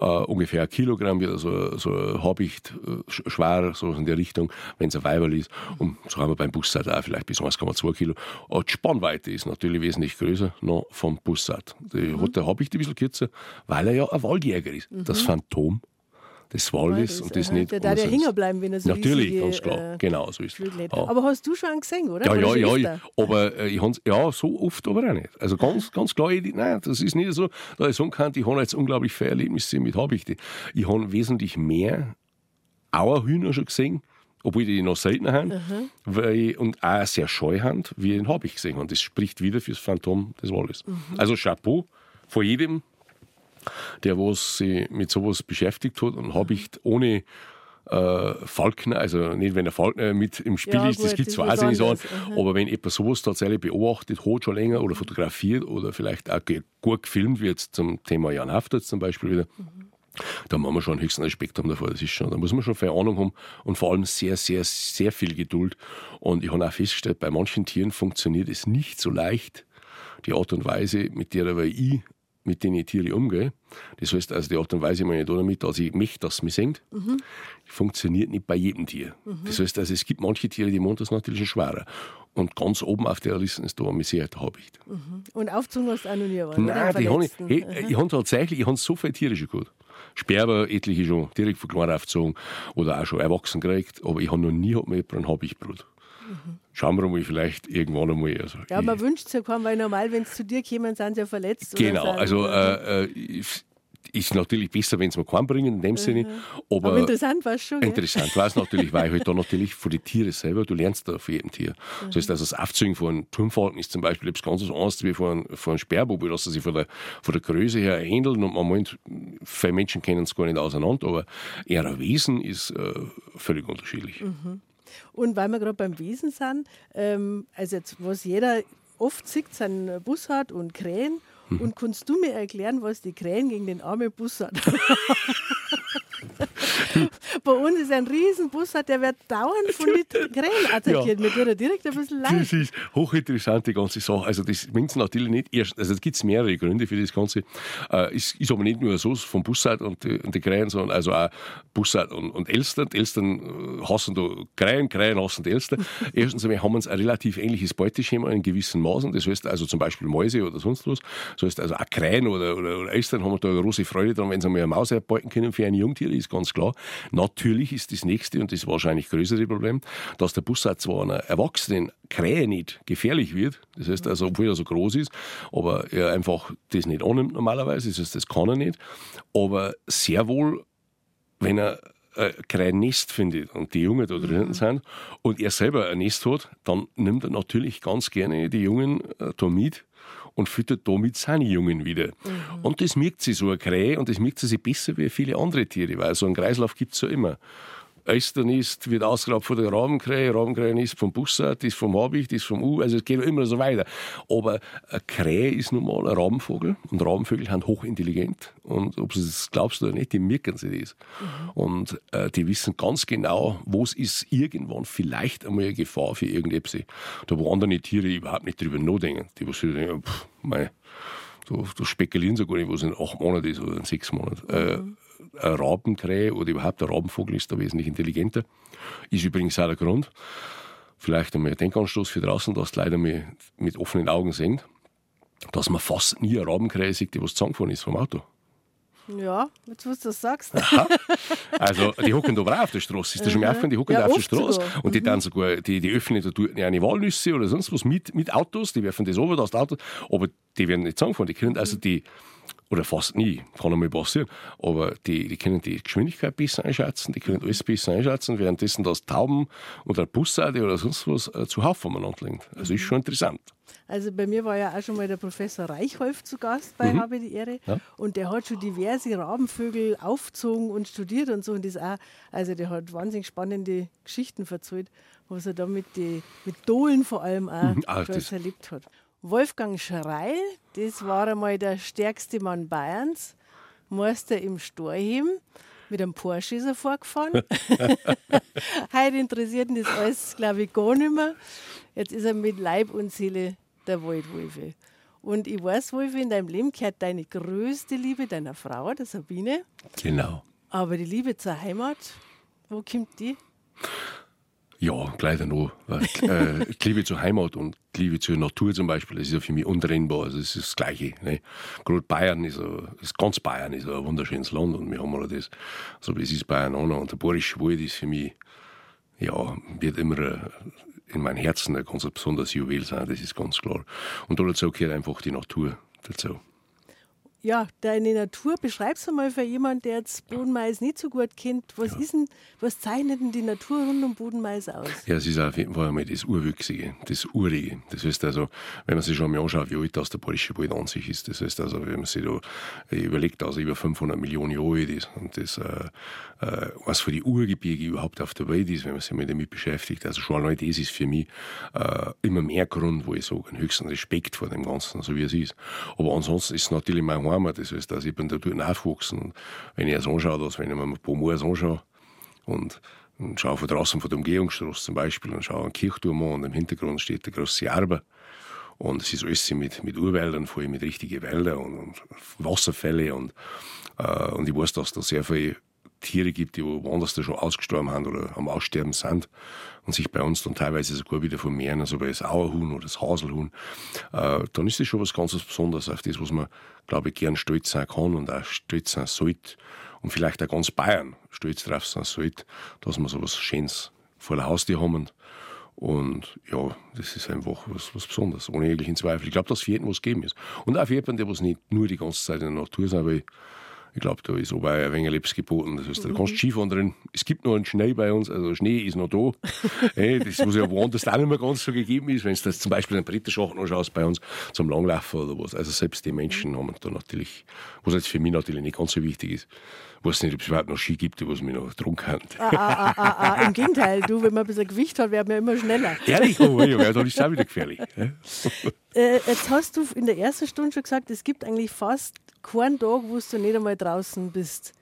Uh, ungefähr ein Kilogramm wird so, so ein Habicht äh, schwer, so in der Richtung, wenn es ein Weiberl ist. Und so haben wir beim Bussard auch vielleicht bis 1,2 Kilo. Uh, die Spannweite ist natürlich wesentlich größer noch vom Bussard. Die mhm. hat der Habicht ein bisschen kürzer, weil er ja ein Waldjäger ist. Mhm. Das Phantom des Waldes und das nicht. Der darf ja hängen bleiben, wenn er so Natürlich, riesige, ganz klar. Äh, genau, so ist es. Ja. Aber hast du schon gesehen, oder? Ja, ja, ja. Aber äh, ich ja, so oft aber auch nicht. Also ganz, ganz klar, ich, nein, das ist nicht so, da ich sagen kann, ich habe jetzt unglaublich viele Erlebnisse mit Habichte. Ich habe wesentlich mehr Auerhühner schon gesehen, obwohl die noch seltener haben, mhm. weil, und auch sehr scheu haben, wie den habe ich gesehen. Und das spricht wieder fürs Phantom des Waldes. Mhm. Also Chapeau vor jedem, der was sich mit sowas beschäftigt hat und habe ich ohne äh, Falkner, also nicht wenn der Falkner mit im Spiel ja, ist, gut, das gibt es zwar nicht mhm. aber wenn jemand sowas tatsächlich beobachtet hat, schon länger oder fotografiert oder vielleicht auch gut gefilmt wird zum Thema Jan Hafter zum Beispiel wieder, mhm. da machen wir schon einen höchsten Respekt haben davor. Das ist schon, da muss man schon viel Ahnung haben und vor allem sehr, sehr, sehr viel Geduld. Und ich habe auch festgestellt, bei manchen Tieren funktioniert es nicht so leicht, die Art und Weise, mit der ich mit denen ich Tiere umgehe. Das heißt also, die Art und Weise, meine ich damit, dass ich möchte, dass es mich singt, mhm. funktioniert nicht bei jedem Tier. Mhm. Das heißt also, es gibt manche Tiere, die machen das natürlich schon schwerer. Und ganz oben auf der Liste ist da eine Sicherheit Habicht. Mhm. Und aufgezogen hast du auch noch nie waren, Nein, die ich, hey, ich habe tatsächlich, ich habe so viele Tiere schon gehabt. Sperber, etliche schon direkt von klein aufgezogen oder auch schon erwachsen gekriegt, aber ich habe noch nie mit einem Habichtbrut. Mhm. Schauen wir mal, vielleicht irgendwann einmal. Also ja, man wünscht es ja kaum, weil normal, wenn es zu dir kommen, sind sie ja verletzt. Genau, also äh, äh, ist natürlich besser, wenn sie mir keinen bringen, in dem mhm. Sinne. Aber, aber interessant war es schon. Interessant war es natürlich, weil halt da natürlich von den Tieren selber, du lernst da von jedem Tier. Mhm. Das heißt, also das Aufzügen von einem Turmfalken ist zum Beispiel etwas ganz anderes wie von, von einem Sperrbub, dass sie von der, von der Größe her händeln und man meint, viele Menschen kennen es gar nicht auseinander, aber ein Wesen ist äh, völlig unterschiedlich. Mhm. Und weil wir gerade beim Wesen sind, ähm, also jetzt, was jeder oft sieht, sind Bussard und Krähen. Mhm. Und kannst du mir erklären, was die Krähen gegen den armen Bussard Bei uns ist ein Riesenbus, der wird dauernd von den Krähen attackiert. Ja. Mir tut direkt ein bisschen leid. Das ist hochinteressant, die ganze Sache. Also, das es natürlich nicht erst, also, es gibt mehrere Gründe für das Ganze. Äh, es ist aber nicht nur so vom Bussard und die, und die Krähen, sondern also auch Bussard und, und Elstern. Die Elstern äh, hassen da Krähen, Krähen hassen die Elstern. Erstens einmal haben wir ein relativ ähnliches Beuteschema in gewissen Maßen. Das heißt also zum Beispiel Mäuse oder sonst was. Das heißt also auch Krähen oder, oder, oder Elstern haben wir da eine große Freude dran, wenn sie mal eine Maus erbeuten können für ein Jungtier, ist ganz klar. Natürlich ist das nächste und das wahrscheinlich größere Problem, dass der Bussard zwar einer erwachsenen Krähe nicht gefährlich wird, das heißt also, obwohl er so groß ist, aber er einfach das nicht annimmt normalerweise, das heißt, das kann er nicht, aber sehr wohl, wenn er ein Krähennest findet und die Jungen da drinnen mhm. sind und er selber ein Nest hat, dann nimmt er natürlich ganz gerne die Jungen äh, da mit und füttert damit seine Jungen wieder. Mhm. Und das merkt sie so eine Krähe und das merkt sie sich besser wie viele andere Tiere, weil so einen Kreislauf gibt es ja immer. Östernist wird ausgeraubt von der Rabenkrähe, Rabenkrähe ist vom Bussard, ist vom Habicht, ist vom U, also es geht immer so weiter. Aber eine Krähe ist nun mal ein Rabenvogel und Rabenvögel sind hochintelligent und ob du das glaubst oder nicht, die merken sich das. Und äh, die wissen ganz genau, wo es ist irgendwann vielleicht einmal eine Gefahr für irgendetwas. Da wo andere Tiere überhaupt nicht drüber nachdenken. Die was denken, pff, mei, da, da spekulieren sie gar nicht, was in acht Monaten ist oder in sechs Monaten. Äh. Äh, eine Rabenkrähe oder überhaupt der Rabenvogel ist da wesentlich intelligenter. Ist übrigens auch der Grund, vielleicht einmal ein Denkanstoß für draußen, dass die Leute mit, mit offenen Augen sehen, dass man fast nie eine Rabenkrähe sieht, die was zusammengefahren ist vom Auto. Ja, jetzt was du das sagst. Also, die hocken da drauf auf der Straße. Ist das schon mal aufgefallen? Die hocken ja, da auf der Straße sogar. und die mhm. dann sogar, die, die öffnen da eine Walnüsse oder sonst was mit, mit Autos, die werfen das over, das Auto, aber die werden nicht zusammengefahren. Die können also die, oder fast nie, kann einmal passieren, aber die, die können die Geschwindigkeit besser einschätzen, die können alles besser einschätzen, währenddessen das Tauben oder Busseite oder sonst was äh, zu Haufen umeinander liegt. Also ist schon interessant. Also bei mir war ja auch schon mal der Professor Reichholf zu Gast bei mhm. Habe die Ehre ja. und der hat schon diverse Rabenvögel aufgezogen und studiert und so und das auch, also der hat wahnsinnig spannende Geschichten verzählt, was er da mit, die, mit Dohlen vor allem auch mhm. Ach, erlebt hat. Wolfgang Schreil, das war einmal der stärkste Mann Bayerns, Meister im Storheim. Mit einem Porsche ist er vorgefahren. Heute interessiert ihn das alles, glaube ich, gar nicht mehr. Jetzt ist er mit Leib und Seele der Waldwolfe. Und ich weiß, Wolfe, in deinem Leben gehört deine größte Liebe deiner Frau, der Sabine. Genau. Aber die Liebe zur Heimat, wo kommt die? Ja, gleich noch. Äh, Liebe zur Heimat und Liebe zur Natur zum Beispiel, das ist ja für mich untrennbar. Also das ist das Gleiche. Ne? Gerade Bayern ist, ein, ist ganz Bayern ist ein wunderschönes Land und wir haben alle das, so wie es ist Bayern auch noch. Und der Bayerische Wald ist für mich, ja, wird immer in meinem Herzen ein ganz besonderes Juwel sein, das ist ganz klar. Und dazu gehört einfach die Natur dazu ja, deine Natur, beschreibst du mal für jemanden, der jetzt Bodenmais nicht so gut kennt. Was, ja. ist denn, was zeichnet denn die Natur rund um Bodenmais aus? Ja, es ist auf jeden Fall einmal das Urwüchsige, das Urige. Das heißt also, wenn man sich schon mal anschaut, wie alt das der Bayerische Wald an sich ist, das heißt also, wenn man sich da überlegt, dass er über 500 Millionen Jahre alt ist und das, äh, äh, was für die Urgebirge überhaupt auf der Welt ist, wenn man sich mal damit beschäftigt, also schon allein das ist für mich äh, immer mehr Grund, wo ich sage, einen höchsten Respekt vor dem Ganzen, so wie es ist. Aber ansonsten ist es natürlich mein Heimat. Das heißt, also ich bin da dort aufgewachsen. Und wenn ich es anschaue, dass, wenn ich mir ein paar Moors anschaue und, und schaue von draußen von der Umgehungsstraße zum Beispiel und schaue einen Kirchturm an und im Hintergrund steht der große Arber. Und es ist alles mit, mit Urwäldern, vor allem mit richtigen Wäldern und, und Wasserfälle. Und, äh, und ich weiß, dass da sehr viele Tiere gibt, die woanders da schon ausgestorben haben oder am Aussterben sind und sich bei uns dann teilweise sogar wieder vermehren, also bei das Auerhuhn oder das Haselhuhn, äh, dann ist das schon was ganz Besonderes auf das, was man, glaube ich, gern stolz sein kann und auch stolz sein sollte und vielleicht auch ganz Bayern stolz drauf sein sollte, dass wir so was Schönes vor der Haustür haben. Und ja, das ist einfach was, was Besonderes, ohne jeglichen Zweifel. Ich glaube, dass für jeden was geben ist. Und auch für jemanden, der was nicht nur die ganze Zeit in der Natur ist, aber ich ich glaube, da ist aber ein wenig Lebens geboten. Das heißt, da kannst du Skifahren drin. Es gibt noch einen Schnee bei uns, also Schnee ist noch da. das, was ja woanders auch nicht mehr ganz so gegeben ist, wenn du das zum Beispiel in Bretterschacht anschaust bei uns zum Langlaufen oder was. Also selbst die Menschen haben da natürlich, was jetzt für mich natürlich nicht ganz so wichtig ist. Weiß nicht, ob es überhaupt noch Ski gibt, was mich noch trunken hat. Ah, ah, ah, ah, Im Gegenteil, du, wenn man ein bisschen Gewicht hat, werden wir immer schneller. Ehrlich? Oh, ja, dann ist es auch wieder gefährlich. äh, jetzt hast du in der ersten Stunde schon gesagt, es gibt eigentlich fast keinen Tag, wo du nicht einmal draußen bist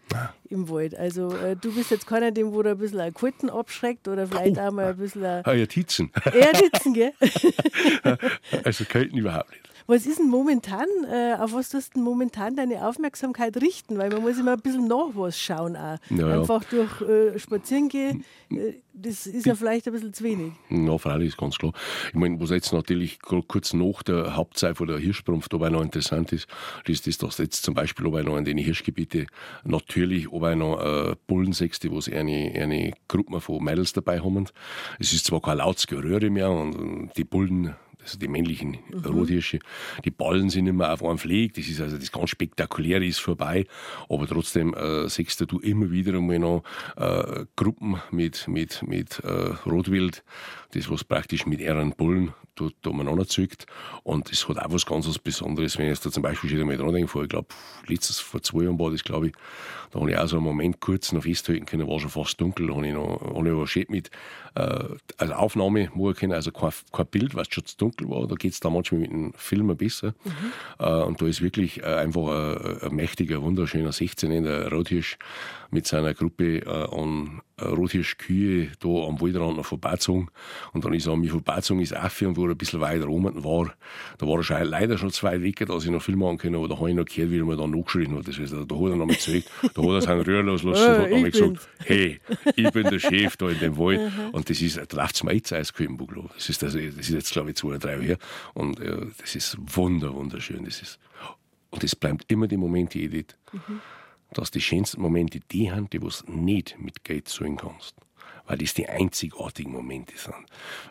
im Wald. Also äh, du bist jetzt keiner, dem wo du ein bisschen ein Kalten abschreckt oder vielleicht oh. auch mal ein bisschen. Ein ah, ja, Titzen. Eher Titzen, gell? also Kalten überhaupt nicht. Was ist denn momentan, äh, auf was tust du momentan deine Aufmerksamkeit richten? Weil man muss immer ein bisschen nach was schauen auch. Ja, Einfach durch äh, Spazieren gehen, äh, das ist ja vielleicht ein bisschen zu wenig. Ja, freilich, ist ganz klar. Ich meine, was jetzt natürlich kurz nach der Hauptzeit von der Hirschsprumpf dabei noch interessant ist, ist das, dass jetzt zum Beispiel ob noch in den Hirschgebieten natürlich ob noch äh, Bullen sechste, wo sie eine, eine Gruppe von Mädels dabei haben. Es ist zwar kein lautes Geröre mehr und die Bullen also die männlichen mhm. Rothirsche. Die Ballen sind immer auf einem Pfleg, das ist also das ganz Spektakuläre ist vorbei, aber trotzdem äh, siehst du immer wieder einmal noch äh, Gruppen mit, mit, mit äh, Rotwild, das was praktisch mit ihren Bullen dort umeinander zückt und das hat auch was ganz was Besonderes, wenn ich jetzt da zum Beispiel schon einmal dran denke, vor, ich glaube, letztes, vor zwei Jahren war das, glaube ich, da habe ich auch so einen Moment kurz noch festhalten können, war schon fast dunkel, da habe ich noch, habe ich aber schön mit, äh, also Aufnahme machen können, also kein, kein Bild, es schon zu dunkel war, da geht es da manchmal mit dem Film besser mhm. äh, und da ist wirklich äh, einfach ein, ein, mächtiger, wunderschöner 16 der Rothirsch mit seiner Gruppe äh, an Rothirschkühe da am Waldrand noch vorbeizogen und dann ist er an mich vorbeizogen, ist Affe und wo er ein bisschen weiter oben war, da war er leider schon zwei Wege, dass ich noch viel machen können, aber da habe ich noch gehört, wie er mir dann nachgeschrien hat. Das heißt, da hat er noch mit zurück, da hat er seinen Rühr losgelassen und hat dann gesagt, hey, ich bin der Chef da in dem Wald und das ist, da läuft es mir jetzt Eis im Buglo. Das ist, also, das ist jetzt, glaube ich, zwei oder drei Jahre her und ja, das ist wunder, wunderschön. Das ist, und es bleibt immer die Momente, Edith, mhm. Dass die schönsten Momente die haben, die du nicht mit Geld zahlen kannst weil das die einzigartigen Momente sind.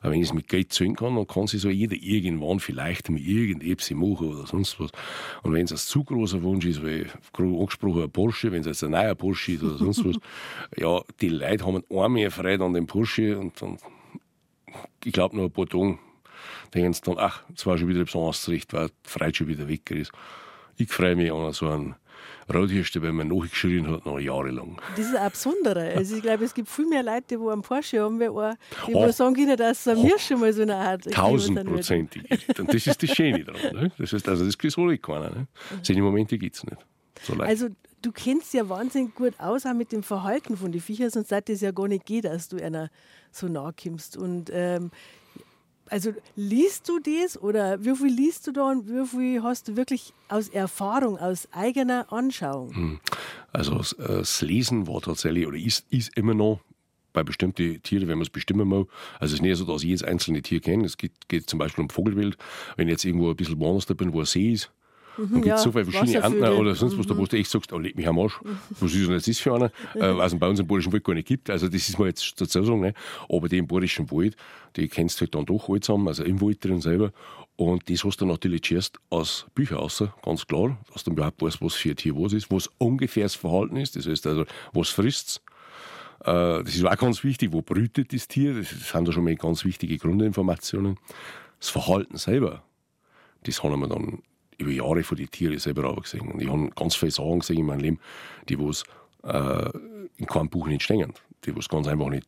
Aber wenn ich es mit Geld zahlen kann, dann kann sich so jeder irgendwann vielleicht mit irgendetwas machen oder sonst was. Und wenn es ein zu großer Wunsch ist, weil angesprochen ein Porsche, wenn es jetzt ein neuer Porsche ist oder sonst was, ja, die Leute haben einmal Freude an dem Porsche und dann, ich glaube, noch ein paar Tage denken sie dann, ach, es war schon wieder besonders zurecht, weil die Freude schon wieder weg ist. Ich freue mich an so einen Rothirste, wenn man nachgeschrien hat, noch jahrelang. Das ist auch Besondere. Also ich glaube, es gibt viel mehr Leute, die einen Porsche haben, wie einen, die oh. sagen können, dass es mir schon mal so eine Art Tausendprozentig. Und das ist das Schöne daran. Ne? Das heißt, also das soll ich keiner. Ne? Solche Momente gibt es nicht. So also du kennst ja wahnsinnig gut aus auch mit dem Verhalten von den Viechern, sonst sagt es ja gar nicht geht, dass du einer so nahe kommst. Und ähm, also liest du das oder wie viel liest du da und wie viel hast du wirklich aus Erfahrung, aus eigener Anschauung? Hm. Also äh, das Lesen war tatsächlich oder ist, ist immer noch bei bestimmten Tieren, wenn man es bestimmen muss. Also es ist nicht so, dass ich jedes einzelne Tier kenne. Es geht, geht zum Beispiel um Vogelwild. Wenn ich jetzt irgendwo ein bisschen woanders bin, wo ein See ist, Mhm, dann gibt es ja, so viele verschiedene Antner oder sonst was, da wo du echt sagst, oh, leg mich am Arsch. Was ist denn das ist für einer? äh, was es bei uns im Bayerischen Wald gar nicht gibt. Also das ist mir jetzt dazu sagen. Ne? Aber die im Bayerischen Wald, die kennst du halt dann doch alle zusammen, also im Wald drin selber. Und das hast du natürlich zuerst aus Büchern raus, ganz klar, dass du überhaupt weißt, was für ein Tier was ist, was ungefähr das Verhalten ist, das heißt also, was frisst äh, das ist auch ganz wichtig, wo brütet das Tier, das sind da schon mal ganz wichtige Grundinformationen. Das Verhalten selber, das haben wir dann über Jahre von den Tieren selber auch gesehen. Und ich habe ganz viele Sachen gesehen in meinem Leben, die was äh, in keinem Buch nicht stehen. Die was ganz einfach nicht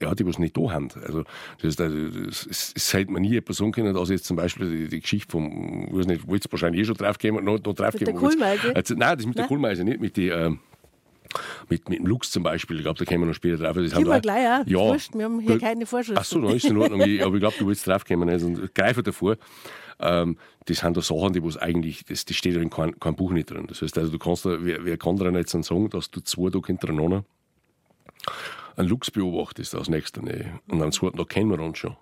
ja, die was nicht da haben. Also, das, das, das, es hätte man nie eine Person können, dass jetzt zum Beispiel die, die Geschichte vom, weiß nicht, wollte wahrscheinlich eh schon draufgehen, noch, noch draufgehen. Mit der Kohlmeise? Also, nein, das mit nein. der Kohlmeise nicht, mit die, äh, mit, mit dem Lux zum Beispiel, ich glaube, da kommen wir noch später drauf. Das haben wir gleich, ja. ja. Wurscht, wir haben hier keine Vorschriften. Ach so, dann ist es in Ordnung. ich, aber ich glaube, du willst draufkommen. Also, greife davor. Ähm, das sind da Sachen, die was eigentlich, das, das steht in keinem kein Buch nicht drin. Das heißt, also, du kannst da, wer, wer kann dir jetzt sagen, dass du zwei Tage hintereinander einen Lux beobachtest aus nächster Nähe und am zweiten Tag kennen wir uns schon.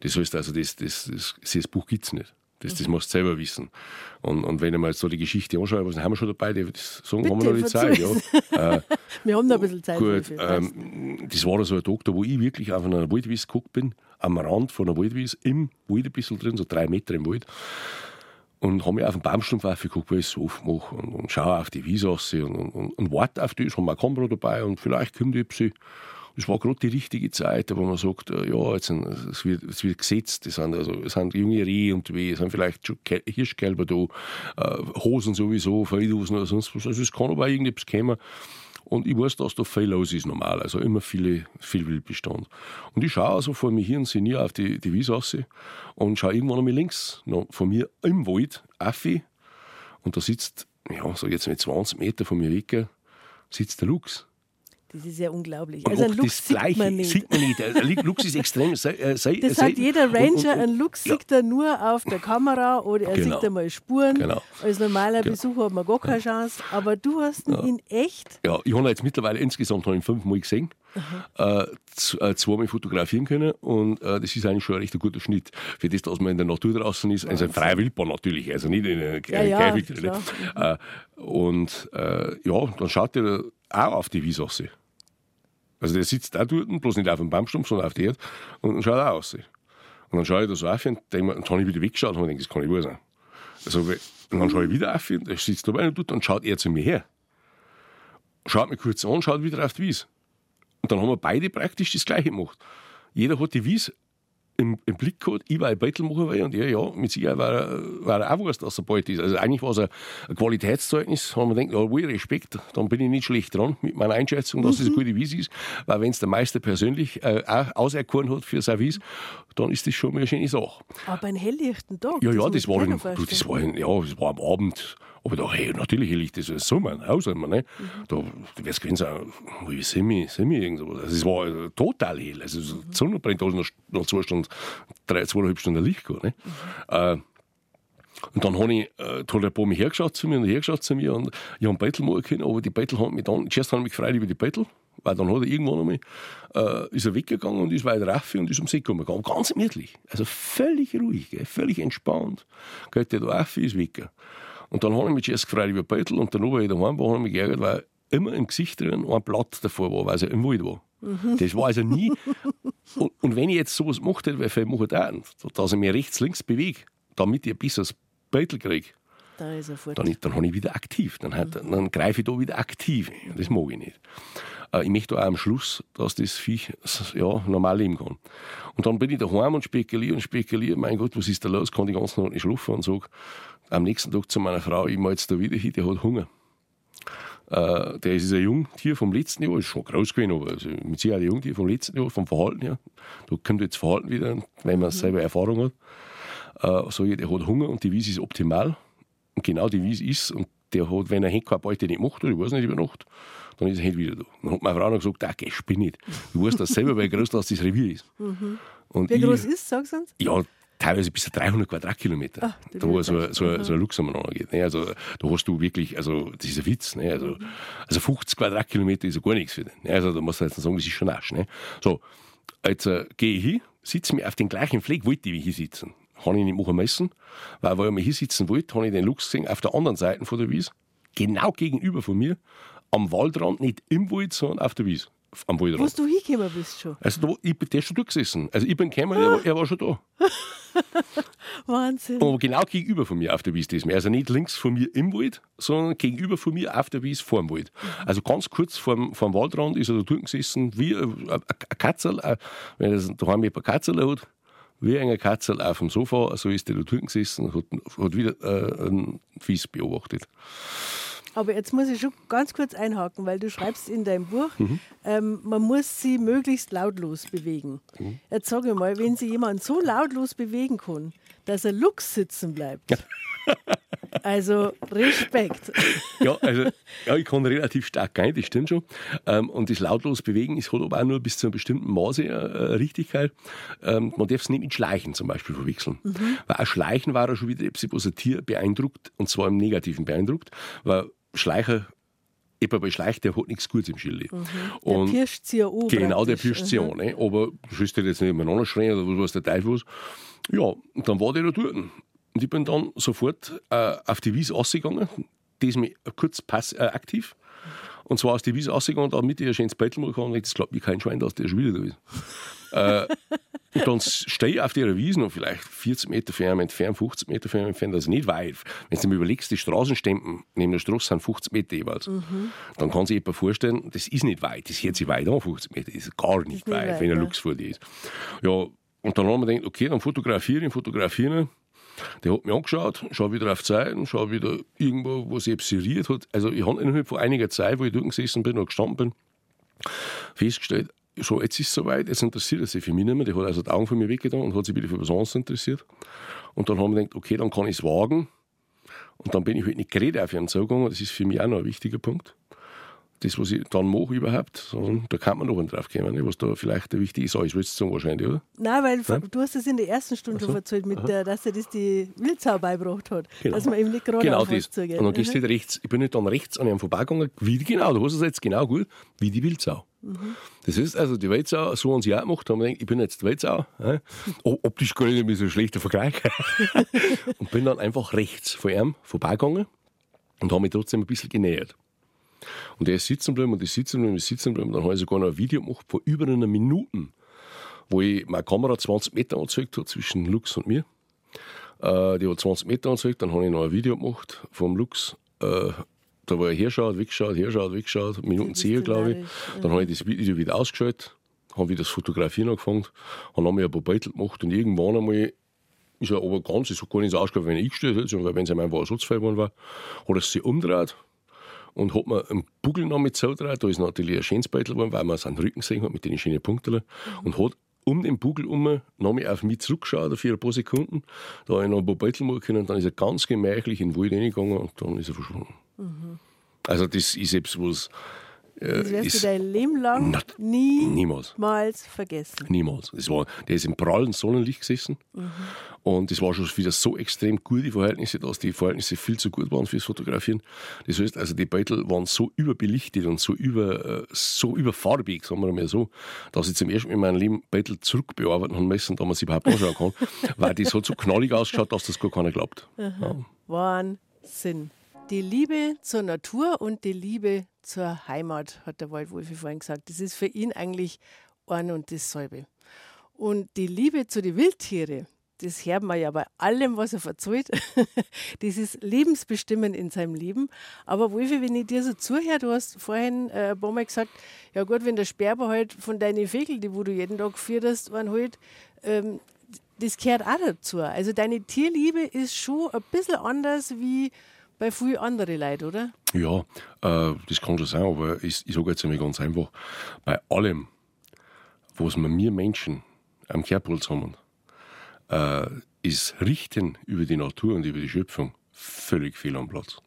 Das heißt also, das, das, das, das Buch gibt es nicht. Das, das musst du selber wissen. Und, und wenn ich mir jetzt so die Geschichte anschaue, was haben wir schon dabei? Die, das sagen, Bitte, haben wir noch die Zeit. Ja. äh, wir haben noch ein bisschen Zeit. Gut, ähm, das war so ein Tag, da wo ich wirklich auf einer Waldwiese geguckt bin, am Rand von einer Waldwiese, im Wald ein bisschen drin, so drei Meter im Wald. Und habe mich auf den Baumstumpf aufgeguckt, weil ich es so aufmache und, und schaue auf die Wiese und, und, und, und warte auf die, Ich habe meine Kamera dabei und vielleicht kommt die Psy es war gerade die richtige Zeit, wo man sagt, äh, ja, jetzt sind, es, wird, es wird gesetzt, es sind, also, es sind junge Rehe unterwegs, es sind vielleicht schon Hirschkälber da, äh, Hosen sowieso, Feldhosen oder sonst was. Also es kann aber auch irgendetwas kommen. Und ich weiß, dass da viel los ist normal, also immer viele, viel Wildbestand. Und ich schaue also vor mir hier und sehe auf die, die Wiese und schaue irgendwann einmal links von mir im Wald, Affi, und da sitzt ja, so jetzt mit 20 Meter von mir weg, sitzt der Luchs. Das ist ja unglaublich. Und Also ein das sieht Gleiche. man nicht. Sieht man nicht. Der Luchs ist extrem. Sei, äh, sei, Das sei, sagt jeder Ranger, und- und- ein Luchs ja. sieht er nur auf der Kamera oder er Genau. sieht einmal Spuren. Genau. Als normaler Besucher hat man gar keine Chance. Aber du hast ihn in echt. Ja, ich habe ihn jetzt mittlerweile insgesamt ihn fünfmal gesehen, äh, äh, zweimal fotografieren können und äh, das ist eigentlich schon ein recht guter Schnitt für das, dass man in der Natur draußen ist. Also ein freier Wildbahn natürlich, also nicht in einer Ja, ja. Äh, und äh, ja, dann schaut er auch auf die Wiese raus. Also der sitzt da dort, bloß nicht auf dem Baumstumpf, sondern auf der Erde und schaut auch raus. Und dann schaue ich da so auf und denke mir, dann habe ich wieder weggeschaut und denke, das kann nicht wahr sein. Also, und dann schaue ich wieder auf und er sitzt da und dann schaut er zu mir her schaut mich kurz an, schaut wieder auf die Wies. Und dann haben wir beide praktisch das Gleiche gemacht. Jeder hat die Wies im, im Blick gehabt, ich war ein Bettel machen will und er, ja, mit Sicherheit war er, war er auch was, dass er bald ist. Also eigentlich war es ein, ein Qualitätszeugnis, haben wir gedacht, ja, wohl Respekt, dann bin ich nicht schlecht dran mit meiner Einschätzung, dass es eine gute Wies ist, weil wenn es der Meister persönlich äh, auch auserkoren hat für seine Wies, dann ist das schon mal eine schöne Sache. Aber ein helllichten Tag. Ja, ja, das war, mir in, keiner du, das war in, ja, das war am Abend. Aber da, hey, natürlich hell ich das ist Sommer, Haussommer, ne? Mhm. Da, du wirst gewesen sein, wie Semi, Semi irgendwas. Also, es war total hell. Also, so die Sonne brennt, da ist noch, zwei Stunden, drei, zweieinhalb Stunden Licht gehabt, ne? Äh, und dann habe ich, äh, da hat ein paar mich hergeschaut zu mir und hergeschaut zu mir und ich habe einen Bettel machen können, aber die Bettel haben mich dann, zuerst haben mich gefreut über die Bettel, weil dann hat er irgendwann einmal, äh, ist er weggegangen und ist weiter rauf und ist am See gekommen. Ganz gemütlich. Also völlig ruhig, gell, völlig entspannt. Geht der da rauf, ist weg. Und dann habe ich mich zuerst gefreut über die Bettel und dann, ich daheim war, habe ich mich geärgert, weil immer im Gesicht drin ein Blatt davor war, weil es ja im Wald war. Das war also nie. Und, und wenn ich jetzt sowas gemacht hätte, weil ich mache da, dass ich mich rechts, links bewege, damit ich ein besseres Beutel kriege, Da dann, dann habe ich wieder aktiv. Dann, hat, dann greife ich da wieder aktiv. Das mag ich nicht. Äh, Ich möchte auch am Schluss, dass das Viech ja, normal leben kann. Und dann bin ich daheim und spekuliere und spekuliere. Mein Gott, was ist da los? Kann die ganze Nacht nicht schlafen und sage am nächsten Tag zu meiner Frau, ich mal jetzt da wieder hin, der hat Hunger. Äh, der ist ein Jungtier vom letzten Jahr, ist schon groß gewesen, aber also mit Sicherheit ein Jungtier vom letzten Jahr, vom Verhalten her. Da kommt jetzt Verhalten wieder, wenn man selber Erfahrung hat. Äh, so, der hat Hunger und die Wiese ist optimal. Und genau die Wiese ist. Und der hat, wenn er keine Beute nicht macht, oder ich weiß nicht, über Nacht, dann ist er heute wieder da. Dann hat meine Frau noch gesagt, ah, geh, spinn nicht. Du weißt das selber, weil groß das das Revier ist. Und Wie ich- groß ist sagst du uns? ja, teilweise bis zu 300 Quadratkilometer. Die da wo so, Welt. so, so ein Luchs umeinander geht. Ne? Also, da hast du wirklich, also, das ist ein Witz. Ne? Also, also 50 Quadratkilometer ist ja gar nichts für den. Ne? Also, da musst du jetzt sagen, das ist schon Arsch. Ne? So, jetzt äh, gehe ich hin, sitze mir auf den gleichen Fleck, wollte ich hier sitzen. Habe ich nicht machen müssen, weil, weil ich mir hier sitzen wollte, habe ich den Luchs gesehen, auf der anderen Seite von der Wies, genau gegenüber von mir, am Waldrand, nicht im Wald, sondern auf der Wies. Am Wo Waldrand. du hingekommen bist schon. Also, da, ich, der ist schon durchgesessen. Also, ich bin gekommen, er, war- er war schon da. Wahnsinn. Aber genau gegenüber von mir auf der Wies das mehr. Also nicht links von mir im Wald, sondern gegenüber von mir auf der Wies vor dem Wald. Also ganz kurz vorm, vorm Waldrand ist er da drüben gesessen, wie ein ein Katzel, äh, wenn er daheim ein Katzel hat, wie ein Katzel auf dem Sofa, so ist er da drüben gesessen und hat, hat wieder äh, ein Wies beobachtet. Aber jetzt muss ich schon ganz kurz einhaken, weil du schreibst in deinem Buch, Mhm. ähm, man muss sie möglichst lautlos bewegen. Mhm. Jetzt sage ich mal, wenn sie jemand so lautlos bewegen kann, dass er Lux sitzen bleibt. also Respekt. Ja, also ja, ich kann relativ stark gehen, das stimmt schon. Ähm, und das lautlos bewegen ist halt aber auch nur bis zu einem bestimmten Maße eine Richtigkeit. Ähm, man darf es nicht mit Schleichen zum Beispiel verwechseln. Weil auch Schleichen war ja schon wieder etwas, was ein Tier beeindruckt, und zwar im Negativen beeindruckt, weil Schleicher, eben bei Schleich, der hat nichts Gutes im Schilde. Der pirscht sie ja an. Genau, der pirscht sie an. Ne? Aber sollst dir jetzt nicht miteinander schreien oder was weiß der Teufel was. Ja, und dann war der da dort. Und ich bin dann sofort äh, auf die Wiese rausgegangen, die ist mir kurz pass, äh, aktiv. Und zwar aus der Wiese rausgegangen, damit ich ein schönes Bettel machen kann. Und das glaubt mir kein Schwein, dass der schon wieder da ist. äh, und dann stehe ich auf der Wiese noch vielleicht 40 Meter von entfernt, 50 Meter von entfernt, also nicht weit. Wenn du dir überlegst, die Straßenstempen neben der Straße sind 50 Meter jeweils. Dann kann sich jemand vorstellen, das ist nicht weit, das hört sich weit an, 50 Meter, das ist gar nicht, nicht weit, weit, wenn ein ja. Luchs vor dir ist. Ja, und dann haben wir gedacht, okay, dann fotografiere ich, fotografiere. Der hat mich angeschaut, schau wieder auf die Zeiten, schau wieder irgendwo, wo sie observiert hat. Also ich habe innerhalb von einiger Zeit, wo ich dort gesessen bin und gestanden bin, festgestellt, so, jetzt ist es soweit, jetzt interessiert er sich für mich nicht mehr. Der hat also die Augen von mir weggetan und hat sich wieder für was anderes interessiert. Und dann haben wir gedacht, okay, dann kann ich es wagen, Und dann bin ich halt nicht geredet auf ihren zugegangen. Das ist für mich auch noch ein wichtiger Punkt. Das, was ich dann mache überhaupt, da kann man noch drauf kommen, ne, was da vielleicht wichtig ist. Alles willst du sagen wahrscheinlich, oder? Nein, weil du hast es in der ersten Stunde schon erzählt, mit der, dass er das die Wildsau beigebracht hat. Genau. Dass man eben nicht gerade Genau das. zugehen. Und dann gehst du nicht rechts. Ich bin nicht dann rechts an ihm vorbeigegangen, wie die, genau, du hast es jetzt genau gut, wie die Wildsau. Mhm. Das ist also die Wildsau, so haben sie auch gemacht, haben gedacht, ich bin jetzt die Wildsau. Äh? Optisch gar nicht mehr so ein schlechter Vergleich. und bin dann einfach rechts von ihm vorbeigegangen und habe mich trotzdem ein bisschen genähert. Und er ist sitzen geblieben und ich sitzen geblieben, ich sitzen geblieben. Dann habe ich sogar noch ein Video gemacht von über einer Minute, wo ich meine Kamera 20 Meter angezeigt habe zwischen Lux und mir. Äh, die hat 20 Meter angezeigt, dann habe ich noch ein Video gemacht vom Lux. Äh, da war er herschaut, weggeschaut, herschaut, weggeschaut, Minuten 10, glaube ich. Dann habe ich das Video wieder ausgeschaltet, habe wieder das Fotografieren angefangen, habe mal ein paar Beutel gemacht und irgendwann einmal ist er aber ganz, hat gar nicht so ausgeschaut, wenn er eingestellt hat, sondern wenn es einfach ein Ersatzfall geworden war, hat er sich umgedreht und hat mir einen Buckel noch mit zugedreht. Da ist natürlich ein schönes Beutel geworden, weil man seinen Rücken gesehen hat mit den schönen Punkten. Und hat um den Buckel herum noch mal auf mich zurückgeschaut, für ein paar Sekunden. Da habe ich noch ein paar Beutel machen können. Dann ist er ganz gemächlich in den Wald reingegangen und dann ist er verschwunden. Also, das ist etwas, was. Äh, Das wirst ist du dein Leben lang Na, niemals niemals. vergessen. Niemals. Das war, der ist im prallen Sonnenlicht gesessen. Und das war schon wieder so extrem gute Verhältnisse, dass die Verhältnisse viel zu gut waren fürs Fotografieren. Das heißt, also die Beutel waren so überbelichtet und so, über, äh, so überfarbig, sagen wir mal so, dass ich zum ersten Mal in meinem Leben Beutel zurückbearbeiten haben müssen, damit man sie überhaupt anschauen kann. weil das hat so knallig ausgeschaut, dass das gar keiner glaubt. Ja. Wahnsinn. Die Liebe zur Natur und die Liebe zur Heimat, hat der Waldwolfi vorhin gesagt. Das ist für ihn eigentlich ein und dasselbe. Und die Liebe zu den Wildtieren, das hört man ja bei allem, was er erzählt. das ist lebensbestimmend in seinem Leben. Aber Wolfi, wenn ich dir so zuhöre, du hast vorhin äh, ein paar Mal gesagt, ja gut, wenn der Sperber halt von deinen Vögeln, die wo du jeden Tag führst, einen halt, ähm, das gehört auch dazu. Also deine Tierliebe ist schon ein bisschen anders wie bei vielen anderen Leuten, oder? Ja, äh, das kann schon sein, aber ich, ich sage jetzt einmal ganz einfach, bei allem, was wir, Menschen am Kerbholz haben, äh, ist Richten über die Natur und über die Schöpfung völlig fehl am Platz.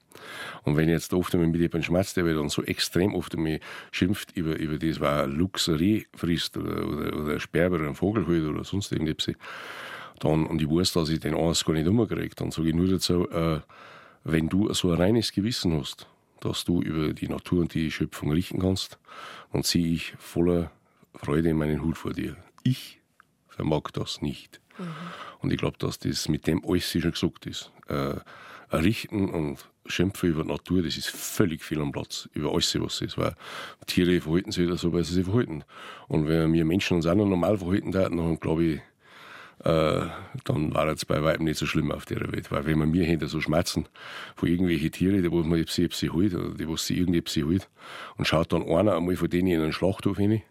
Und wenn ich jetzt oft mit jemandem schmerzt, der dann so extrem oft einmal schimpft über, über das, ein Reh frisst oder, oder, oder ein Sperber einen Vogel holt oder sonst irgendetwas, dann, und ich weiß, dass ich den eins gar nicht umkriege, dann sage ich nur dazu, äh, wenn du so ein reines Gewissen hast, dass du über die Natur und die Schöpfung richten kannst, dann ziehe ich voller Freude in meinen Hut vor dir. Ich vermag das nicht. Und ich glaube, dass das mit dem alles schon gesagt ist. Äh, Richten und Schimpfen über die Natur, das ist völlig fehl am Platz, über alles, was ist. Weil Tiere verhalten sich wieder so, weil sie sich verhalten. Und wenn wir Menschen uns auch noch normal verhalten würden, dann glaube ich, äh, dann war es bei weitem nicht so schlimm auf der Welt. Weil wenn man mir hinter so schmerzen von irgendwelchen Tieren, die wo man jetzt sie holt oder die was sie irgendwie holt und schaut dann einer einmal von denen in einen Schlachthof hin,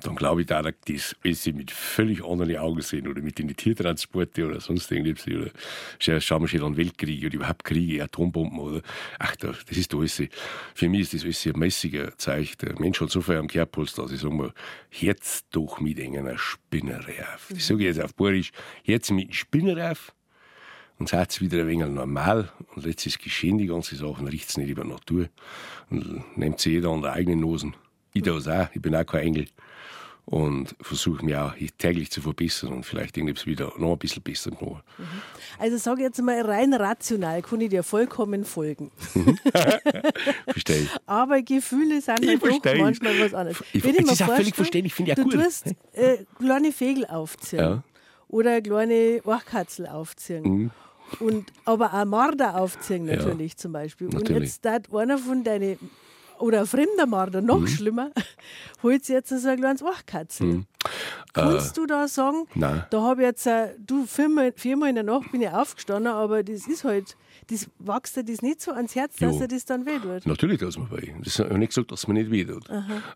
dann glaube ich, da das alles mit völlig anderen Augen sehen oder mit den Tiertransporte oder sonst irgendwas. Oder schau- schauen wir schon an Weltkriege oder überhaupt Kriege, Atombomben oder ach, da, das ist alles. Für mich ist das alles ein mäßiger Zeichen. Der Mensch hat so viel am Kerbholz, dass ich sage mal, jetzt doch mit einer Spinner auf. Das sage ich jetzt auf Borisch, jetzt mit einem Spinner auf. Und seid es wieder ein wenig normal. Und jetzt ist geschehen, die ganze Sache, und riecht es nicht über Natur. Und nimmt sie jeder an der eigenen Nosen. Ich das auch, ich bin auch kein Engel. Und versuche mich auch täglich zu verbessern und vielleicht irgendwas wieder noch ein bisschen besser machen. Also sage jetzt mal rein rational, kann ich dir vollkommen folgen. Verstehe ich. Aber Gefühle sind Ich halt doch manchmal was anderes. Ich- Wenn es mir ist auch völlig verständlich, finde ich auch du gut. tust äh, kleine Vögel aufziehen Ja. oder kleine Orchkatzel aufziehen. Und, aber auch Marder aufziehen natürlich zum Beispiel. Und Natürlich. jetzt hat einer von deinen, oder ein fremder Marder, noch Mhm. schlimmer, holt sich jetzt so ein kleines Orchkatzel. Kannst du da sagen, Mhm. Nein. da habe ich jetzt, äh, du, viermal, viermal in der Nacht bin ich aufgestanden, aber das ist halt, das wächst dir das nicht so ans Herz, dass Jo. er das dann weh tut. Natürlich tut es mir weh. Das habe ich nicht gesagt, dass es mir nicht weh tut.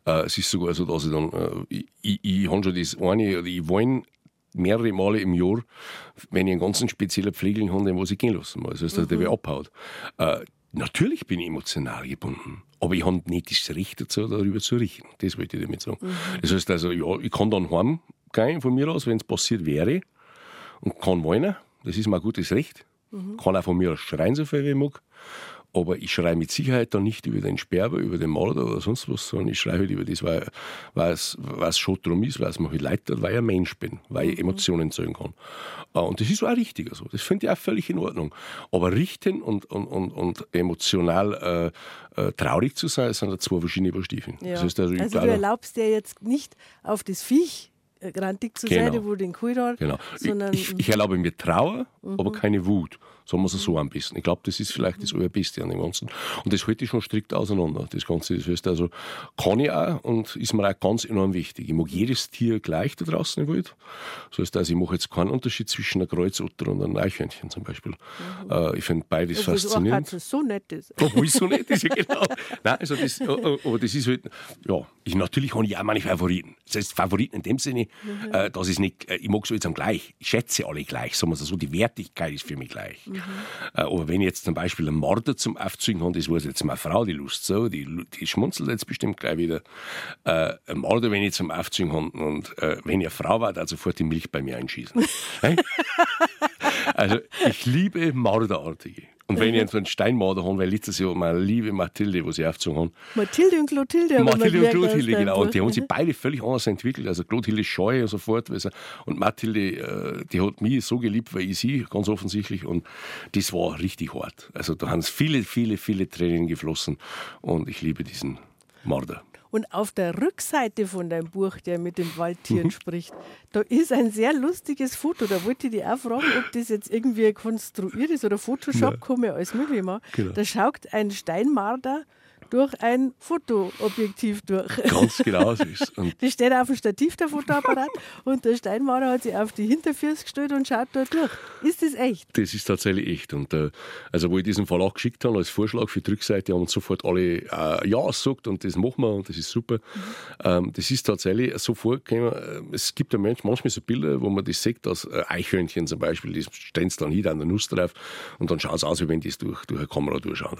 Äh, es ist sogar so, dass ich dann, äh, ich, ich, ich habe schon das eine, oder ich weine mehrere Male im Jahr, wenn ich einen ganz speziellen Pflegling habe, den was ich gehen lassen muss. Das heißt, dass der wer abhaut. Äh, natürlich bin ich emotional gebunden. Aber ich habe nicht das Recht dazu, darüber zu richten. Das wollte ich damit sagen. Das heißt also, ja, ich kann dann heimgehen von mir aus, wenn es passiert wäre, und kann weinen. Das ist mein gutes Recht. Mhm. Kann auch von mir aus schreien, so viel wie ich mag. Aber ich schreie mit Sicherheit dann nicht über den Sperber, über den Mörder oder sonst was, sondern ich schreie halt über das, weil, weil, es, weil es schon darum ist, weil es mir halt leid tut, weil ich ein Mensch bin, weil ich mhm. Emotionen zeigen kann. Äh, und das ist auch richtig. Also. Das finde ich auch völlig in Ordnung. Aber richten und, und, und, und emotional äh, äh, traurig zu sein, sind zwei verschiedene Stiefeln. Ja. Das heißt also, also du erlaubst dir jetzt nicht auf das Viech grantig zu genau. sein, wo den Kuhrat, genau. sondern... Ich, ich, erlaube mir Trauer, mhm. aber keine Wut. Sagen wir es so am besten. Ich glaube, das ist vielleicht das Allerbeste an dem Ganzen. Und das halte ich schon strikt auseinander. Das Ganze, das heißt also, kann ich auch und ist mir auch ganz enorm wichtig. Ich mag jedes Tier gleich da draußen im Wald. Das heißt also, ich mache jetzt keinen Unterschied zwischen einer Kreuzotter und einem Eichhörnchen zum Beispiel. Mhm. Äh, ich finde beides also faszinierend. Das so nett ist. Obwohl es so nett ist, ja genau. Nein, also das, äh, äh, aber das ist halt, ja, ich, natürlich habe ich auch meine Favoriten. Das heißt, Favoriten in dem Sinne, mhm. äh, dass ich nicht, ich mag so jetzt am gleich. Ich schätze alle gleich, sagen wir so. Die Wertigkeit ist für mich gleich. Mhm. Äh, aber wenn ich jetzt zum Beispiel einen Mörder zum Aufzeigen habe, das weiß jetzt meine Frau, die Lust so, die, die schmunzelt jetzt bestimmt gleich wieder. Äh, ein Mörder, wenn ich zum Aufzeigen habe und äh, wenn eine Frau war, dann sofort die Milch bei mir einschießen. also ich liebe Morderartige. Und wenn ich jetzt einen Steinmarder habe, weil letztes Jahr meine liebe Mathilde, die sie aufgezogen haben. Mathilde und Clotilde. Mathilde und Clotilde, genau. Und die haben sich beide völlig anders entwickelt. Also Clotilde scheu und so fort. Und Mathilde, äh, die hat mich so geliebt, weil ich sie, ganz offensichtlich. Und das war richtig hart. Also da haben viele, viele, viele Tränen geflossen. Und ich liebe diesen Mörder. Und auf der Rückseite von deinem Buch, der mit den Waldtieren mhm. spricht, da ist ein sehr lustiges Foto. Da wollte ich dich auch fragen, ob das jetzt irgendwie konstruiert ist oder Photoshop, ja. kann man alles möglich machen. Genau. Da schaut ein Steinmarder durch ein Fotoobjektiv durch. Ganz genau so ist und Das steht auf dem Stativ, der Fotoapparat, und der Steinmaurer hat sich auf die Hinterfüße gestellt und schaut dort durch. Ist das echt? Das ist tatsächlich echt. Und äh, also, wo ich diesen Verlag geschickt habe als Vorschlag für die Rückseite, haben sofort alle äh, Ja gesagt und das machen wir und das ist super. Mhm. Ähm, das ist tatsächlich so vorgekommen. Äh, es gibt ja manchmal so Bilder, wo man das sieht, dass äh, Eichhörnchen zum Beispiel, die stehen dann hier an der Nuss drauf und dann schaut es aus, wie wenn das durch, durch eine Kamera durchschaut.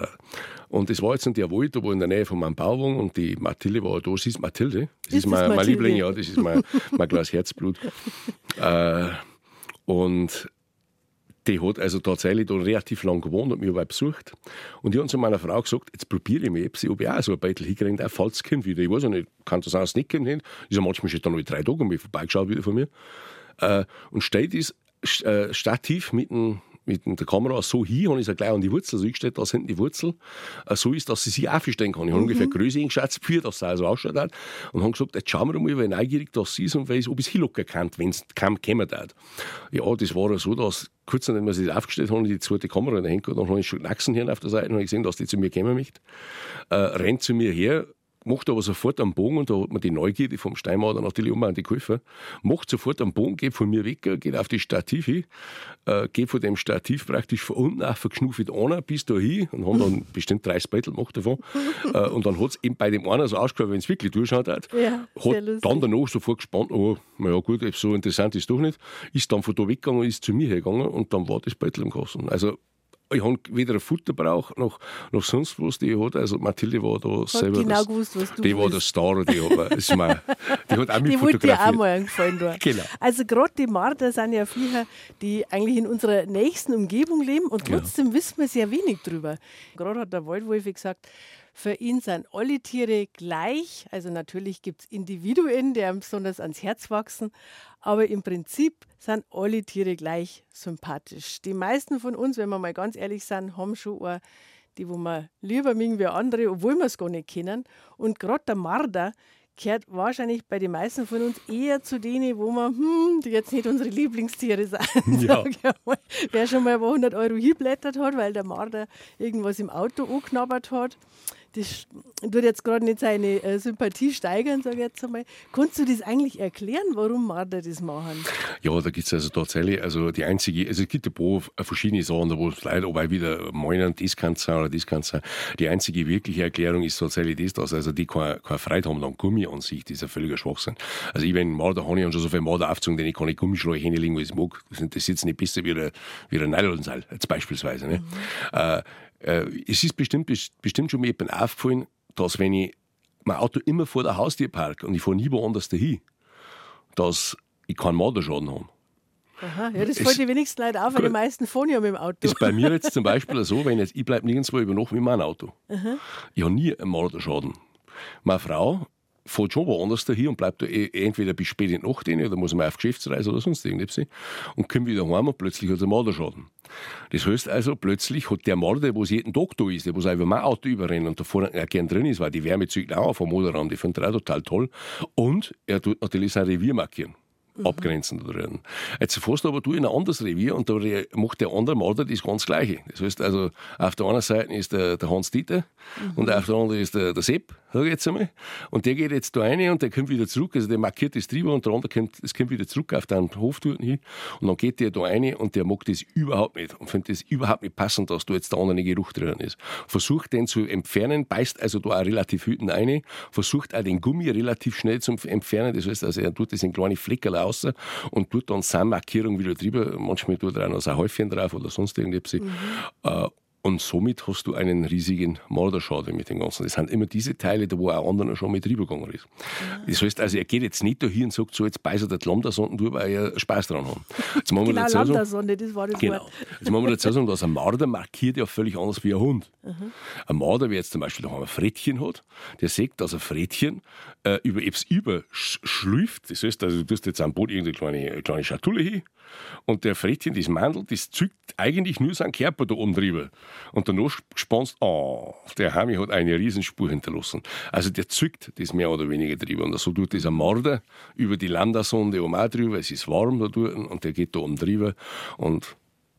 Und das war jetzt in der Wald, wo in der Nähe von meinem Bauwagen und die Mathilde war da. Sie ist Mathilde. Das ist, ist mein, mein, Liebling, ja, das ist mein, mein Glas Herzblut. äh, und die hat also tatsächlich da relativ lang gewohnt und mich aber besucht. Und ich habe zu meiner Frau gesagt, jetzt probiere ich mich, ob ich auch so ein Beutel hinkriege, auch falls es kommt wieder. Ich weiß auch nicht, kann das auch nicht kommen. Ist ja manchmal schon dann noch drei Tage und mich vorbeigeschaut wieder von mir. Äh, und steht das äh, Stativ mitten mit der Kamera so hin, habe ich sie gleich an die Wurzel so eingestellt, da sind die Wurzel, äh, so ist, dass sie sich aufstellen kann. Ich habe mhm. ungefähr Größe eingeschätzt, für, dass sie also ausschaut hat. Und habe gesagt, jetzt schauen wir mal, weil neugierig das ist und weiß, ob es hinlocken kann, wenn es kaum kommen wird. Ja, das war so, dass kurz nachdem wir sie aufgestellt haben, die zweite Kamera in Hand gehabt, dann habe ich schon Nachsenhirn auf der Seite und habe gesehen, dass die zu mir kommen möchte. Äh, rennt zu mir her, macht aber sofort einen Bogen und da hat man die Neugierde vom Steinmauer natürlich um an die Käufer, macht sofort einen Bogen, geht von mir weg, geht auf die Stativ hin, äh, geht von dem Stativ praktisch von unten auf, verknuffelt einer bis da hin und haben dann bestimmt 30 Beutel gemacht davon. äh, und dann hat es eben bei dem einen so ausgeschaut, wenn es wirklich durchschaut hat. Ja, hat dann danach sofort gespannt, oh, naja gut, so interessant ist es doch nicht, ist dann von da weggegangen ist zu mir hergegangen und dann war das Beutel im Kasten. Also ich habe weder ein Futter braucht noch, noch sonst was. Die hat, also Mathilde war da hat selber. genau das, gewusst, was du Die willst. war der Star, die, hat, ist mein, die hat auch mit Die wollte dir auch mal gefallen. Da. Genau. Also gerade die Marder sind ja Viecher, die eigentlich in unserer nächsten Umgebung leben und trotzdem genau. wissen wir sehr wenig drüber. Gerade hat der Waldwolf gesagt, für ihn sind alle Tiere gleich. Also natürlich gibt es Individuen, die einem besonders ans Herz wachsen. Aber im Prinzip sind alle Tiere gleich sympathisch. Die meisten von uns, wenn wir mal ganz ehrlich sind, haben schon eine, die wo wir lieber mögen wie andere, obwohl wir es gar nicht kennen. Und gerade der Marder gehört wahrscheinlich bei den meisten von uns eher zu denen, wo man, hm, die jetzt nicht unsere Lieblingstiere sind. Ja. Wer schon mal 100 Euro hinblättert hat, weil der Marder irgendwas im Auto angeknabbert hat das tut jetzt gerade nicht seine äh, Sympathie steigern, sage ich jetzt einmal. Kannst du das eigentlich erklären, warum Marder das machen? Ja, da gibt es also tatsächlich, also die einzige, also es gibt ein paar verschiedene Sachen, wo es leider aber wieder meinen, das kann sein oder das kann sein. Die einzige wirkliche Erklärung ist tatsächlich das, dass also die keine, keine Freude haben am Gummi an sich, das ist ein völliger Schwachsinn. Also ich, wenn Marder habe ich schon so viel Marder aufgezogen, den ich keine Gummischläuche hinlegen, wie ich mag. Das jetzt nicht besser wie der, wie der Nylonseil, jetzt beispielsweise. Ne? Mhm. Äh, äh, es ist bestimmt, bestimmt schon jemand aufgefallen, dass wenn ich mein Auto immer vor der Haustür parke und ich fahre nie woanders dahin, dass ich keinen Marderschaden habe. Aha, ja, das fällt die wenigsten Leute auf, weil die meisten fahren ja mit dem Auto. Ist bei mir jetzt zum Beispiel so, wenn jetzt, ich bleibe nirgendwo über Nacht mit meinem Auto. Ich habe nie einen Morderschaden. Meine Frau fährt schon woanders dahin und bleibt da eh- entweder bis spät in die Nacht rein, oder muss man auf Geschäftsreise oder sonst irgendwas und kommt wieder heim und plötzlich hat er Morderschaden. Das heißt also, plötzlich hat der Morde, wo jeden Tag da ist, der wo einfach mein Auto überrennt und da vorne auch gern drin ist, weil die Wärme zieht auch vom Motorraum, die finden auch total toll. Und er tut natürlich sein Revier markieren. Abgrenzend da drin. Jetzt fährst du aber du in ein anderes Revier und da macht der andere Mörder das ganz Gleiche. Das heißt also, auf der einen Seite ist der, der Hans Dieter und auf der anderen ist der, der Sepp, sag ich jetzt einmal. Und der geht jetzt da rein und der kommt wieder zurück, also der markiert das Trieber und der andere kommt, es kommt wieder zurück auf den Hof dort hin und dann geht der da rein und der mag das überhaupt nicht und findet das überhaupt nicht passend, dass da jetzt der andere Geruch drin ist. Versucht den zu entfernen, beißt also da auch relativ wütend rein, versucht auch den Gummi relativ schnell zu entfernen, das heißt also, er tut das in kleine Fleckerl raus und tut dann seine Markierung wieder drüber, manchmal tut er auch noch sein Häufchen drauf oder sonst irgendetwas. Äh, und somit hast du einen riesigen Morderschaden mit dem Ganzen. Das sind immer diese Teile, da wo auch anderen schon mit rübergegangen ist. Das heißt also, er geht jetzt nicht da hin und sagt so, jetzt beißt er das Lambda-Sonden durch, weil er Spaß dran haben. Jetzt machen wir genau, dazu Lambda-Sonde, das war das Genau. Wort. Jetzt muss man dazu sagen, dass ein Marder markiert ja völlig anders wie ein Hund. Ein Marder, wie jetzt zum Beispiel noch ein Frettchen hat, der sagt, dass ein Frettchen äh, über etwas überschlüpft. Das heißt, also, du tust jetzt am Boot irgendeine kleine, eine kleine Schatulle hin und der Frettchen, das Mandel, das zückt eigentlich nur seinen Körper da oben drüber. Und danach spannst oh, der Hami hat eine Riesenspur hinterlassen. Also der zückt das mehr oder weniger drüber. Und so tut dieser Marder über die Landasonde oben auch drüber. Es ist warm da dort und der geht da oben drüber. Und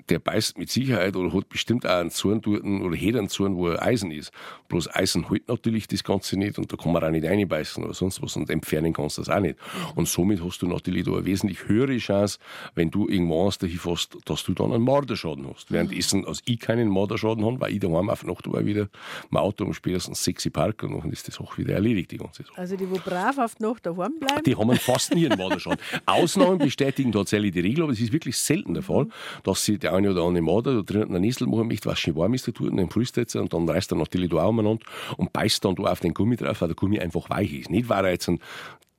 der beißt mit Sicherheit oder hat bestimmt auch einen Zorn dort oder hat einen Zorn, wo Eisen ist. Bloß Eisen hält natürlich das Ganze nicht und da kann man auch nicht reinbeißen oder sonst was und entfernen kannst du das auch nicht. Und somit hast du natürlich da eine wesentlich höhere Chance, wenn du irgendwo anders dahin fährst, dass du dann einen Morderschaden hast. Währenddessen, als ich keinen Morderschaden habe, weil ich daheim auf Nacht war wieder mein Auto um spätestens sexy Park und dann ist das auch wieder erledigt, die ganze Sache. Also die, wo brav auf die Nacht daheim bleiben. Die haben fast nie einen Morderschaden. Ausnahmen bestätigen tatsächlich die Regel, aber es ist wirklich selten der Fall, dass sie der eine oder andere Marder da drinnen einen Nessel machen möchte, was schön warm ist, da tut, und dann frisst jetzt und dann reißt er natürlich da auch umeinander und beißt dann da auf den Gummi drauf, weil der Gummi einfach weich ist. Nicht, weil er jetzt ein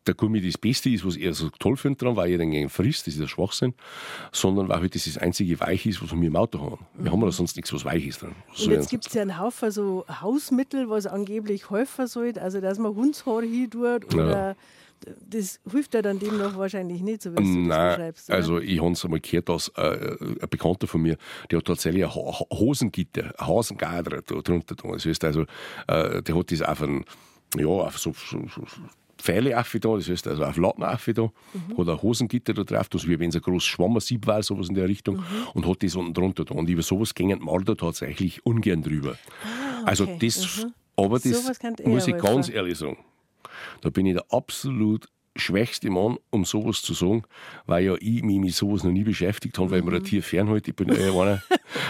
der Gummi das Beste ist, was er so toll findet dran, weil er den frisst, das ist der Schwachsinn, sondern weil halt das das einzige Weich ist, was wir im Auto haben. Wir haben ja sonst nichts, was weich ist dran. Was Und jetzt gibt es ja einen Haufen so Hausmittel, was angeblich helfen soll, also dass man Hundshaar hin tut oder das hilft ja dann dem noch wahrscheinlich nicht, so wie du das beschreibst. oder? also ich habe es einmal gehört, dass äh, ein Bekannter von mir, der hat tatsächlich ein Ho- Ho- Hosengitter, ein Hosengader da drunter. da. Das heißt also, äh, der hat das auf einen, ja, auf so, so, so Pfeile da, das heißt also auf Latten da, Mhm. hat ein Hosengitter da drauf, das wie wenn es ein großes Schwammersieb war, sowas in der Richtung, Mhm. und hat das unten drunter da. Und über sowas gingen Marder tatsächlich ungern drüber. Also Ah, okay. das, aber das eher muss ich ganz ehrlich sagen. Da bin ich der absolut schwächste Mann, um sowas zu sagen, weil ja ich mich mit sowas noch nie beschäftigt habe, weil Mhm. mir ein Tier fernhält. Ich bin eher einer,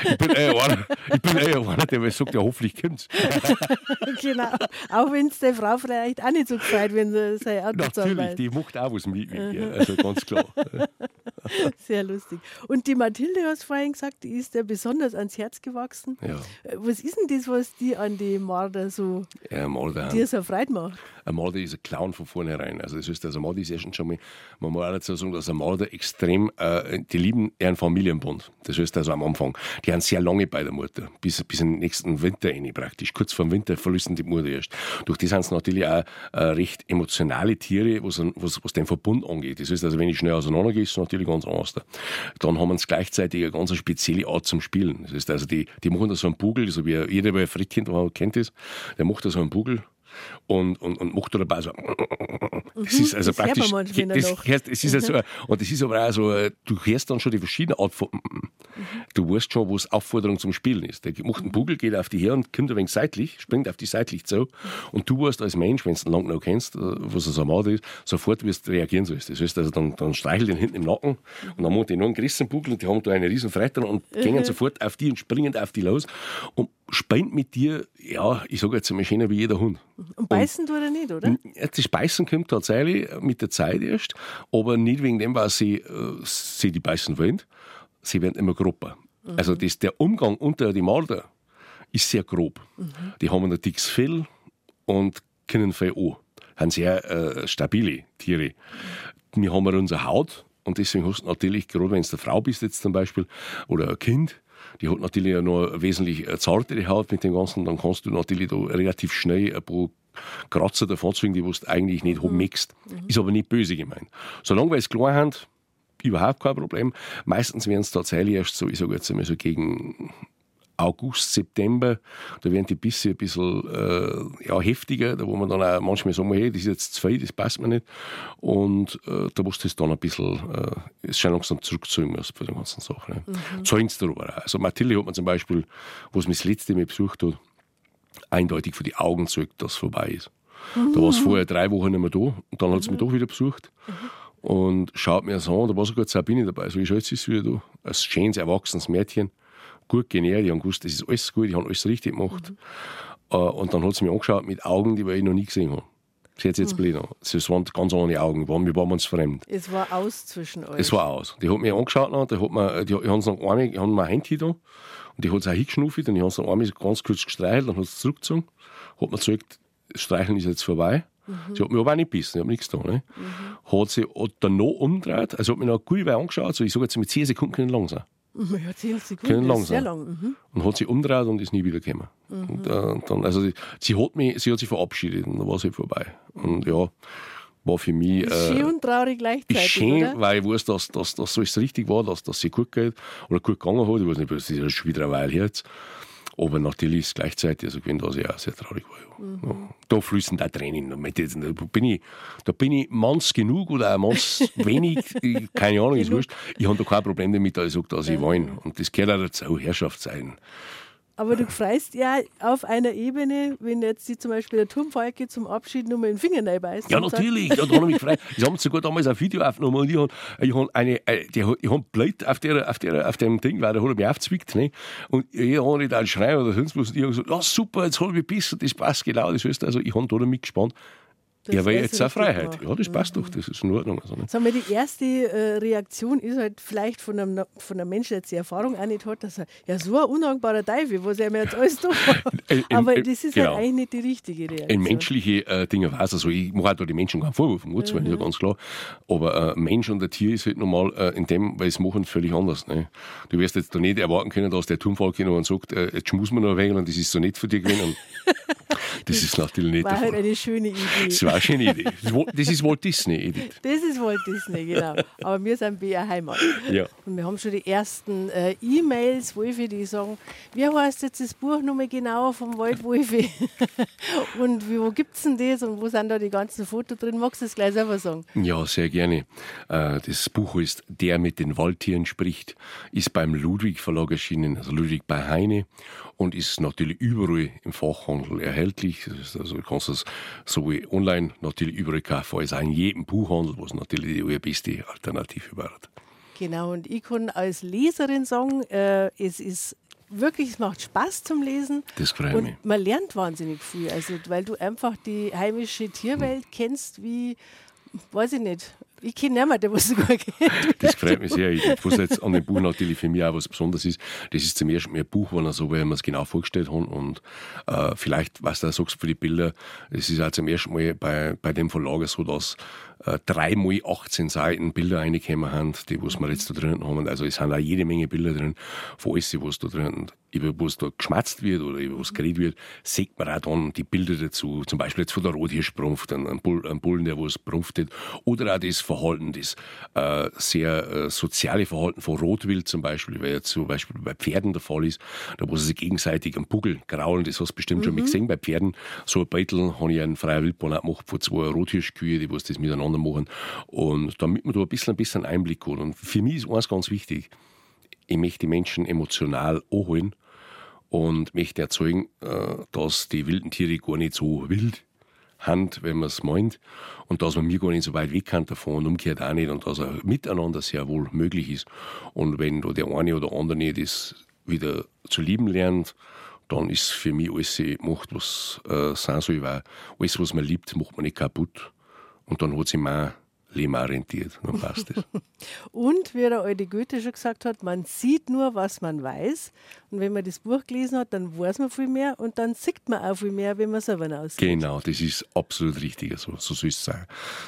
ich bin eher einer, ich bin eher einer, der sagt, ja, hoffentlich kommt's. genau. Auch wenn es der Frau vielleicht auch nicht so gefällt, wenn sie sein Auto Natürlich, die macht auch was mit mir. Also ganz klar. Sehr lustig. Und die Mathilde, hast vorhin gesagt, die ist dir besonders ans Herz gewachsen. Ja, Äh, Was ist denn das, was die an die Marder so, ja Marder. dir so Freude macht? Ein Marder ist ein Clown von vornherein. Also das heißt, also Marder ist erstens schon mal, man muss auch dazu sagen, dass ein Marder extrem, äh, die lieben ihren Familienbund. Das heißt also am Anfang, die haben sehr lange bei der Mutter, bis, bis in den nächsten Winter rein praktisch. Kurz vor dem Winter verlassen die Mutter erst. Durch das sind es natürlich auch äh, recht emotionale Tiere, was, was, was den Verbund angeht. Das heißt also, wenn ich schnell auseinandergehe, ist es natürlich ganz anders. Dann haben es gleichzeitig eine ganz spezielle Art zum Spielen. Das heißt also, die, die machen da so einen Bugel, so wie jeder, der ein Frettchen da hat, kennt das, der macht da so einen Bugel und, und, und macht da dabei so. Das ist also Mhm, das man praktisch. der das, hörst- es ist also, und das ist aber auch so, du hörst dann schon die verschiedenen Art von. Du weißt schon, wo es Aufforderung zum Spielen ist. Der macht einen Bugel, geht auf die her und kommt ein wenig seitlich, springt auf die seitlich zu. Und du weißt als Mensch, wenn du ihn lang noch kennst, äh, was er so macht ist, sofort wirst du reagieren sollst. Das heißt also, dann, dann streichelt den hinten im Nacken und dann macht die noch einen gerissen Bugel und die haben da eine riesen dran und gehen sofort auf die und springen auf die los und spielen mit dir, ja, ich sage jetzt einmal schöner wie jeder Hund. Und beißen tut er nicht, oder? Das Beißen kommt tatsächlich mit der Zeit erst, aber nicht wegen dem, weil sie, äh, sie die beißen wollen. Sie werden immer grober. Also das, der Umgang unter die Marder ist sehr grob. Die haben ein dickes Fell und können viel an. Haben sehr äh, stabile Tiere. Wir haben unsere Haut Und deswegen hast du natürlich, gerade wenn du eine Frau bist jetzt zum Beispiel, oder ein Kind, die hat natürlich noch eine wesentlich zartere Haut mit dem Ganzen, dann kannst du natürlich da relativ schnell ein paar Kratzer davon zwingen, die du eigentlich nicht haben möchtest. Mhm. Ist aber nicht böse gemeint. Solange wir es klar haben, überhaupt kein Problem. Meistens werden es tatsächlich erst so, ich sage jetzt einmal so gegen August, September, da werden die Bisse ein bisschen äh, ja, heftiger, da wo man dann auch manchmal sagen, hey, das ist jetzt zu viel, das passt mir nicht. Und äh, da musst du es dann ein bisschen, äh, es schon langsam zurückziehen müssen bei den ganzen Sachen. Ne? Mhm. Zahlen darüber auch. Also Mathilde hat man zum Beispiel, wo es mich das letzte Mal besucht hat, eindeutig für die Augen zeugt, dass es vorbei ist. Mhm. Da war es vorher drei Wochen nicht mehr da und dann hat sie mhm. mich doch wieder besucht. Mhm und schaut mir so an, da war sogar Sabine dabei. So, ich jetzt ist wieder da. Ein schönes, erwachsenes Mädchen gut genährt, die haben gewusst, das ist alles gut, die haben alles richtig gemacht. Mhm. Uh, und dann hat sie mich angeschaut mit Augen, die ich noch nie gesehen habe. Sie hat jetzt mhm. blöd an. Es waren ganz andere Augen, wir waren uns fremd. Es war aus zwischen euch. Es war aus. Die hat mich angeschaut, noch, die, hat mir, die, die haben noch einmal, die haben mir da und die hat es auch hingeschnuffelt und ich habe es noch einmal ganz kurz gestreichelt, dann hat es zurückgezogen, hat mir gesagt, das Streicheln ist jetzt vorbei. Mhm. Sie hat mich aber auch nicht gebissen, ich habe nichts getan. Ne? Mhm. Hat sie dann noch umgedreht, also hat mich noch gut angeschaut, so ich sage jetzt mit 10 Sekunden langsam. Ja, 10 Sekunden langsam. sehr lang. Mhm. Und hat sie umgedreht und ist nie wieder gekommen. Mhm. Und, äh, dann, also sie, sie, hat mich, sie hat sich verabschiedet und dann war sie vorbei. Und ja, war für mich. Äh, schön und traurig gleichzeitig. Ist schön, oder? weil ich weiß, dass, dass, dass so richtig war, dass, dass sie gut geht oder gut gegangen hat. Ich weiß nicht, das ist schon wieder eine Weile her jetzt. Aber natürlich ist es gleichzeitig, also gewesen, dass ich auch sehr traurig war. Ja. Mhm. Da fließen da Tränen. Da bin ich, da bin ich manns genug oder auch manns wenig, keine Ahnung, ist wurscht. Ich habe da kein Problem damit, dass ich sage, dass ich weine. Und das gehört auch dazu, Herrschaft sein. Aber du freust ja auf einer Ebene, wenn jetzt die zum Beispiel der Turmfalke zum Abschied nur mal den Finger beißt. Ja, natürlich. Ja, da habe ich mich gefreut. Sie haben sogar damals ein Video aufgenommen und ich habe ich hab eine, äh, die, ich hab Blöd auf, der, auf, der, auf dem Ding, weil der hat mich aufgezwickt. Ne? Und ich habe nicht einen Schrei oder sonst was. Und ich habe gesagt, ja, super, jetzt habe ich besser, das passt genau. Das heißt also, ich habe da damit gespannt. Das ja, weil jetzt auch Freiheit. Ja, das passt mhm. doch, das ist in Ordnung. Also, ne? Sagen wir, die erste äh, Reaktion ist halt vielleicht von einem, von einem Menschen, der jetzt die Erfahrung auch nicht hat, dass er, ja, so ein undankbarer Teufel, was er mir jetzt alles tut. Aber das ist halt genau. halt eigentlich nicht die richtige Reaktion. In menschliche äh, Dinge weiß also ich mache halt da die Menschen keinen Vorwurf, um mhm. ja ganz klar. Aber äh, Mensch und ein Tier ist halt normal äh, in dem, weil es machen, völlig anders. Ne? Du wirst jetzt da nicht erwarten können, dass der Turmfalke noch und sagt, äh, jetzt muss man noch weg und das ist so nett für dich gewesen. Das ist natürlich nicht War halt eine schöne Idee. Das war eine schöne Idee. Das ist Walt Disney, Edith. Das ist Walt Disney, genau. Aber wir sind BR Heimat. Ja. Und wir haben schon die ersten äh, E-Mails, Wolfi, die sagen, wie heißt jetzt das Buch nochmal genau vom Wald Wolfi? und wo gibt es denn das und wo sind da die ganzen Fotos drin? Magst du das gleich selber sagen? Ja, sehr gerne. Äh, das Buch ist Der mit den Waldtieren spricht, ist beim Ludwig Verlag erschienen, also Ludwig bei Heine und ist natürlich überall im Fachhandel erhältlich. Also du kannst es sowohl online natürlich überall kaufen, als auch in jedem Buchhandel, was natürlich die beste Alternative wäre. Genau, und ich kann als Leserin sagen, äh, es ist wirklich, es macht Spaß zum Lesen. Das freut und mich. Man lernt wahnsinnig viel, also weil du einfach die heimische Tierwelt kennst, wie, weiß ich nicht, ich kenne niemanden, der was sogar kennt. Das freut mich sehr. Ich, was jetzt an dem Buch natürlich für mich auch was Besonderes ist, das ist zum ersten Mal ein Buch, wo so, weil wir es genau vorgestellt haben. Und äh, vielleicht, was du sagst für die Bilder, es ist auch zum ersten Mal bei, bei dem Verlag so, dass äh, dreimal 18 Seiten Bilder reingekommen haben, die was wir jetzt da drin haben. Also es sind auch jede Menge Bilder drin, von alles, was da drin über was da geschmatzt wird oder über was geredet wird, sieht man auch dann die Bilder dazu. Zum Beispiel jetzt von der Rothirschbrumpft, ein, Bull, ein Bullen, der was brumpftet. Oder auch das Verhalten, das äh, sehr äh, soziale Verhalten von Rotwild zum Beispiel, weil jetzt zum Beispiel bei Pferden der Fall ist, da wo sie sich gegenseitig am Buckel graulen, das hast du bestimmt mhm. schon mal gesehen bei Pferden. So ein Beitel habe ich einen freien Wildbahn gemacht von zwei Rothirschkühe, die was das miteinander machen. Und damit man da ein bisschen, ein bisschen Einblick hat. Und für mich ist eins ganz wichtig, ich möchte die Menschen emotional anholen und möchte erzeugen, äh, dass die wilden Tiere gar nicht so wild Hand, wenn man es meint, und dass man mir gar nicht so weit weg kann davon und umgekehrt auch nicht und dass ein Miteinander sehr wohl möglich ist. Und wenn da der eine oder andere das wieder zu lieben lernt, dann ist für mich alles macht, was äh, sein soll, weil alles, was man liebt, macht man nicht kaputt. Und dann hat sich mal lehmorientiert, dann passt es. und wie der alte Goethe schon gesagt hat, man sieht nur, was man weiß. Und wenn man das Buch gelesen hat, dann weiß man viel mehr und dann sieht man auch viel mehr, wenn man selber aussieht. Genau, das ist absolut richtig. So, so soll es sein.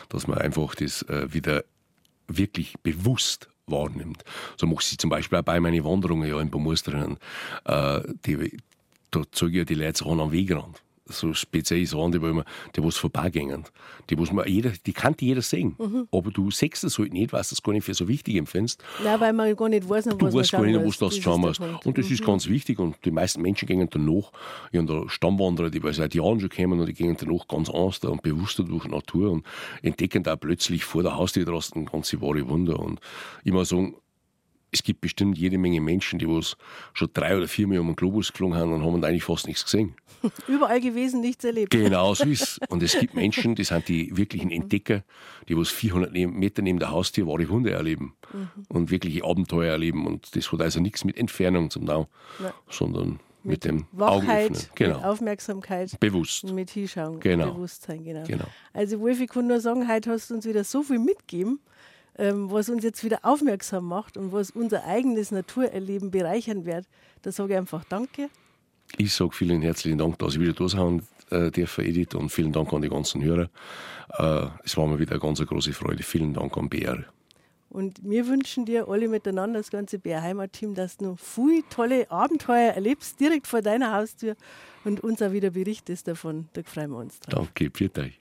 Dass man einfach das äh, wieder wirklich bewusst wahrnimmt. So mache ich zum Beispiel auch bei meinen Wanderungen ja in Bamus drinnen. Äh, die, da zeige ich ja die Leute ran am Wegrand so speziell Sachen, die, was vorbeigehen. Die, was man jeder, die kann jeder sehen. Mhm. Aber du siehst es halt nicht, weil du es gar nicht für so wichtig empfindest. Nein, weil man gar nicht weiß, du was weißt gar nicht, was du schauen musst. Und das mhm. ist ganz wichtig. Und die meisten Menschen gehen danach. Ich habe da Stammwanderer, die seit Jahren schon kommen und die gehen danach ganz ernst und bewusster durch die Natur und entdecken da plötzlich vor der Haustür draußen ganze wahre Wunder. Und ich muss sagen, es gibt bestimmt jede Menge Menschen, die was schon drei oder vier Mal um den Globus geflogen haben und haben eigentlich fast nichts gesehen. Überall gewesen, nichts erlebt. Genau so ist Und es gibt Menschen, die sind die wirklichen Entdecker, die was 400 Meter neben der Haustür wahre Wunder erleben mhm. und wirkliche Abenteuer erleben. Und das hat also nichts mit Entfernung zum Tun, sondern mit, mit dem Wachheit, genau. mit Aufmerksamkeit, bewusst, mit Hinschauen, genau. Bewusstsein. Genau. genau. Also Wolf, ich kann nur sagen, heute hast du uns wieder so viel mitgegeben ähm, was uns jetzt wieder aufmerksam macht und was unser eigenes Naturerleben bereichern wird. Da sage ich einfach Danke. Ich sage vielen herzlichen Dank, dass ich wieder da sein äh, dürfen, Edith, und vielen Dank an die ganzen Hörer. Äh, es war mir wieder eine ganz große Freude. Vielen Dank an BR. Und wir wünschen dir alle miteinander, das ganze BR Heimatteam, dass du viele tolle Abenteuer erlebst, direkt vor deiner Haustür und uns auch wieder berichtest davon. Da freuen wir uns drauf. Danke, für euch.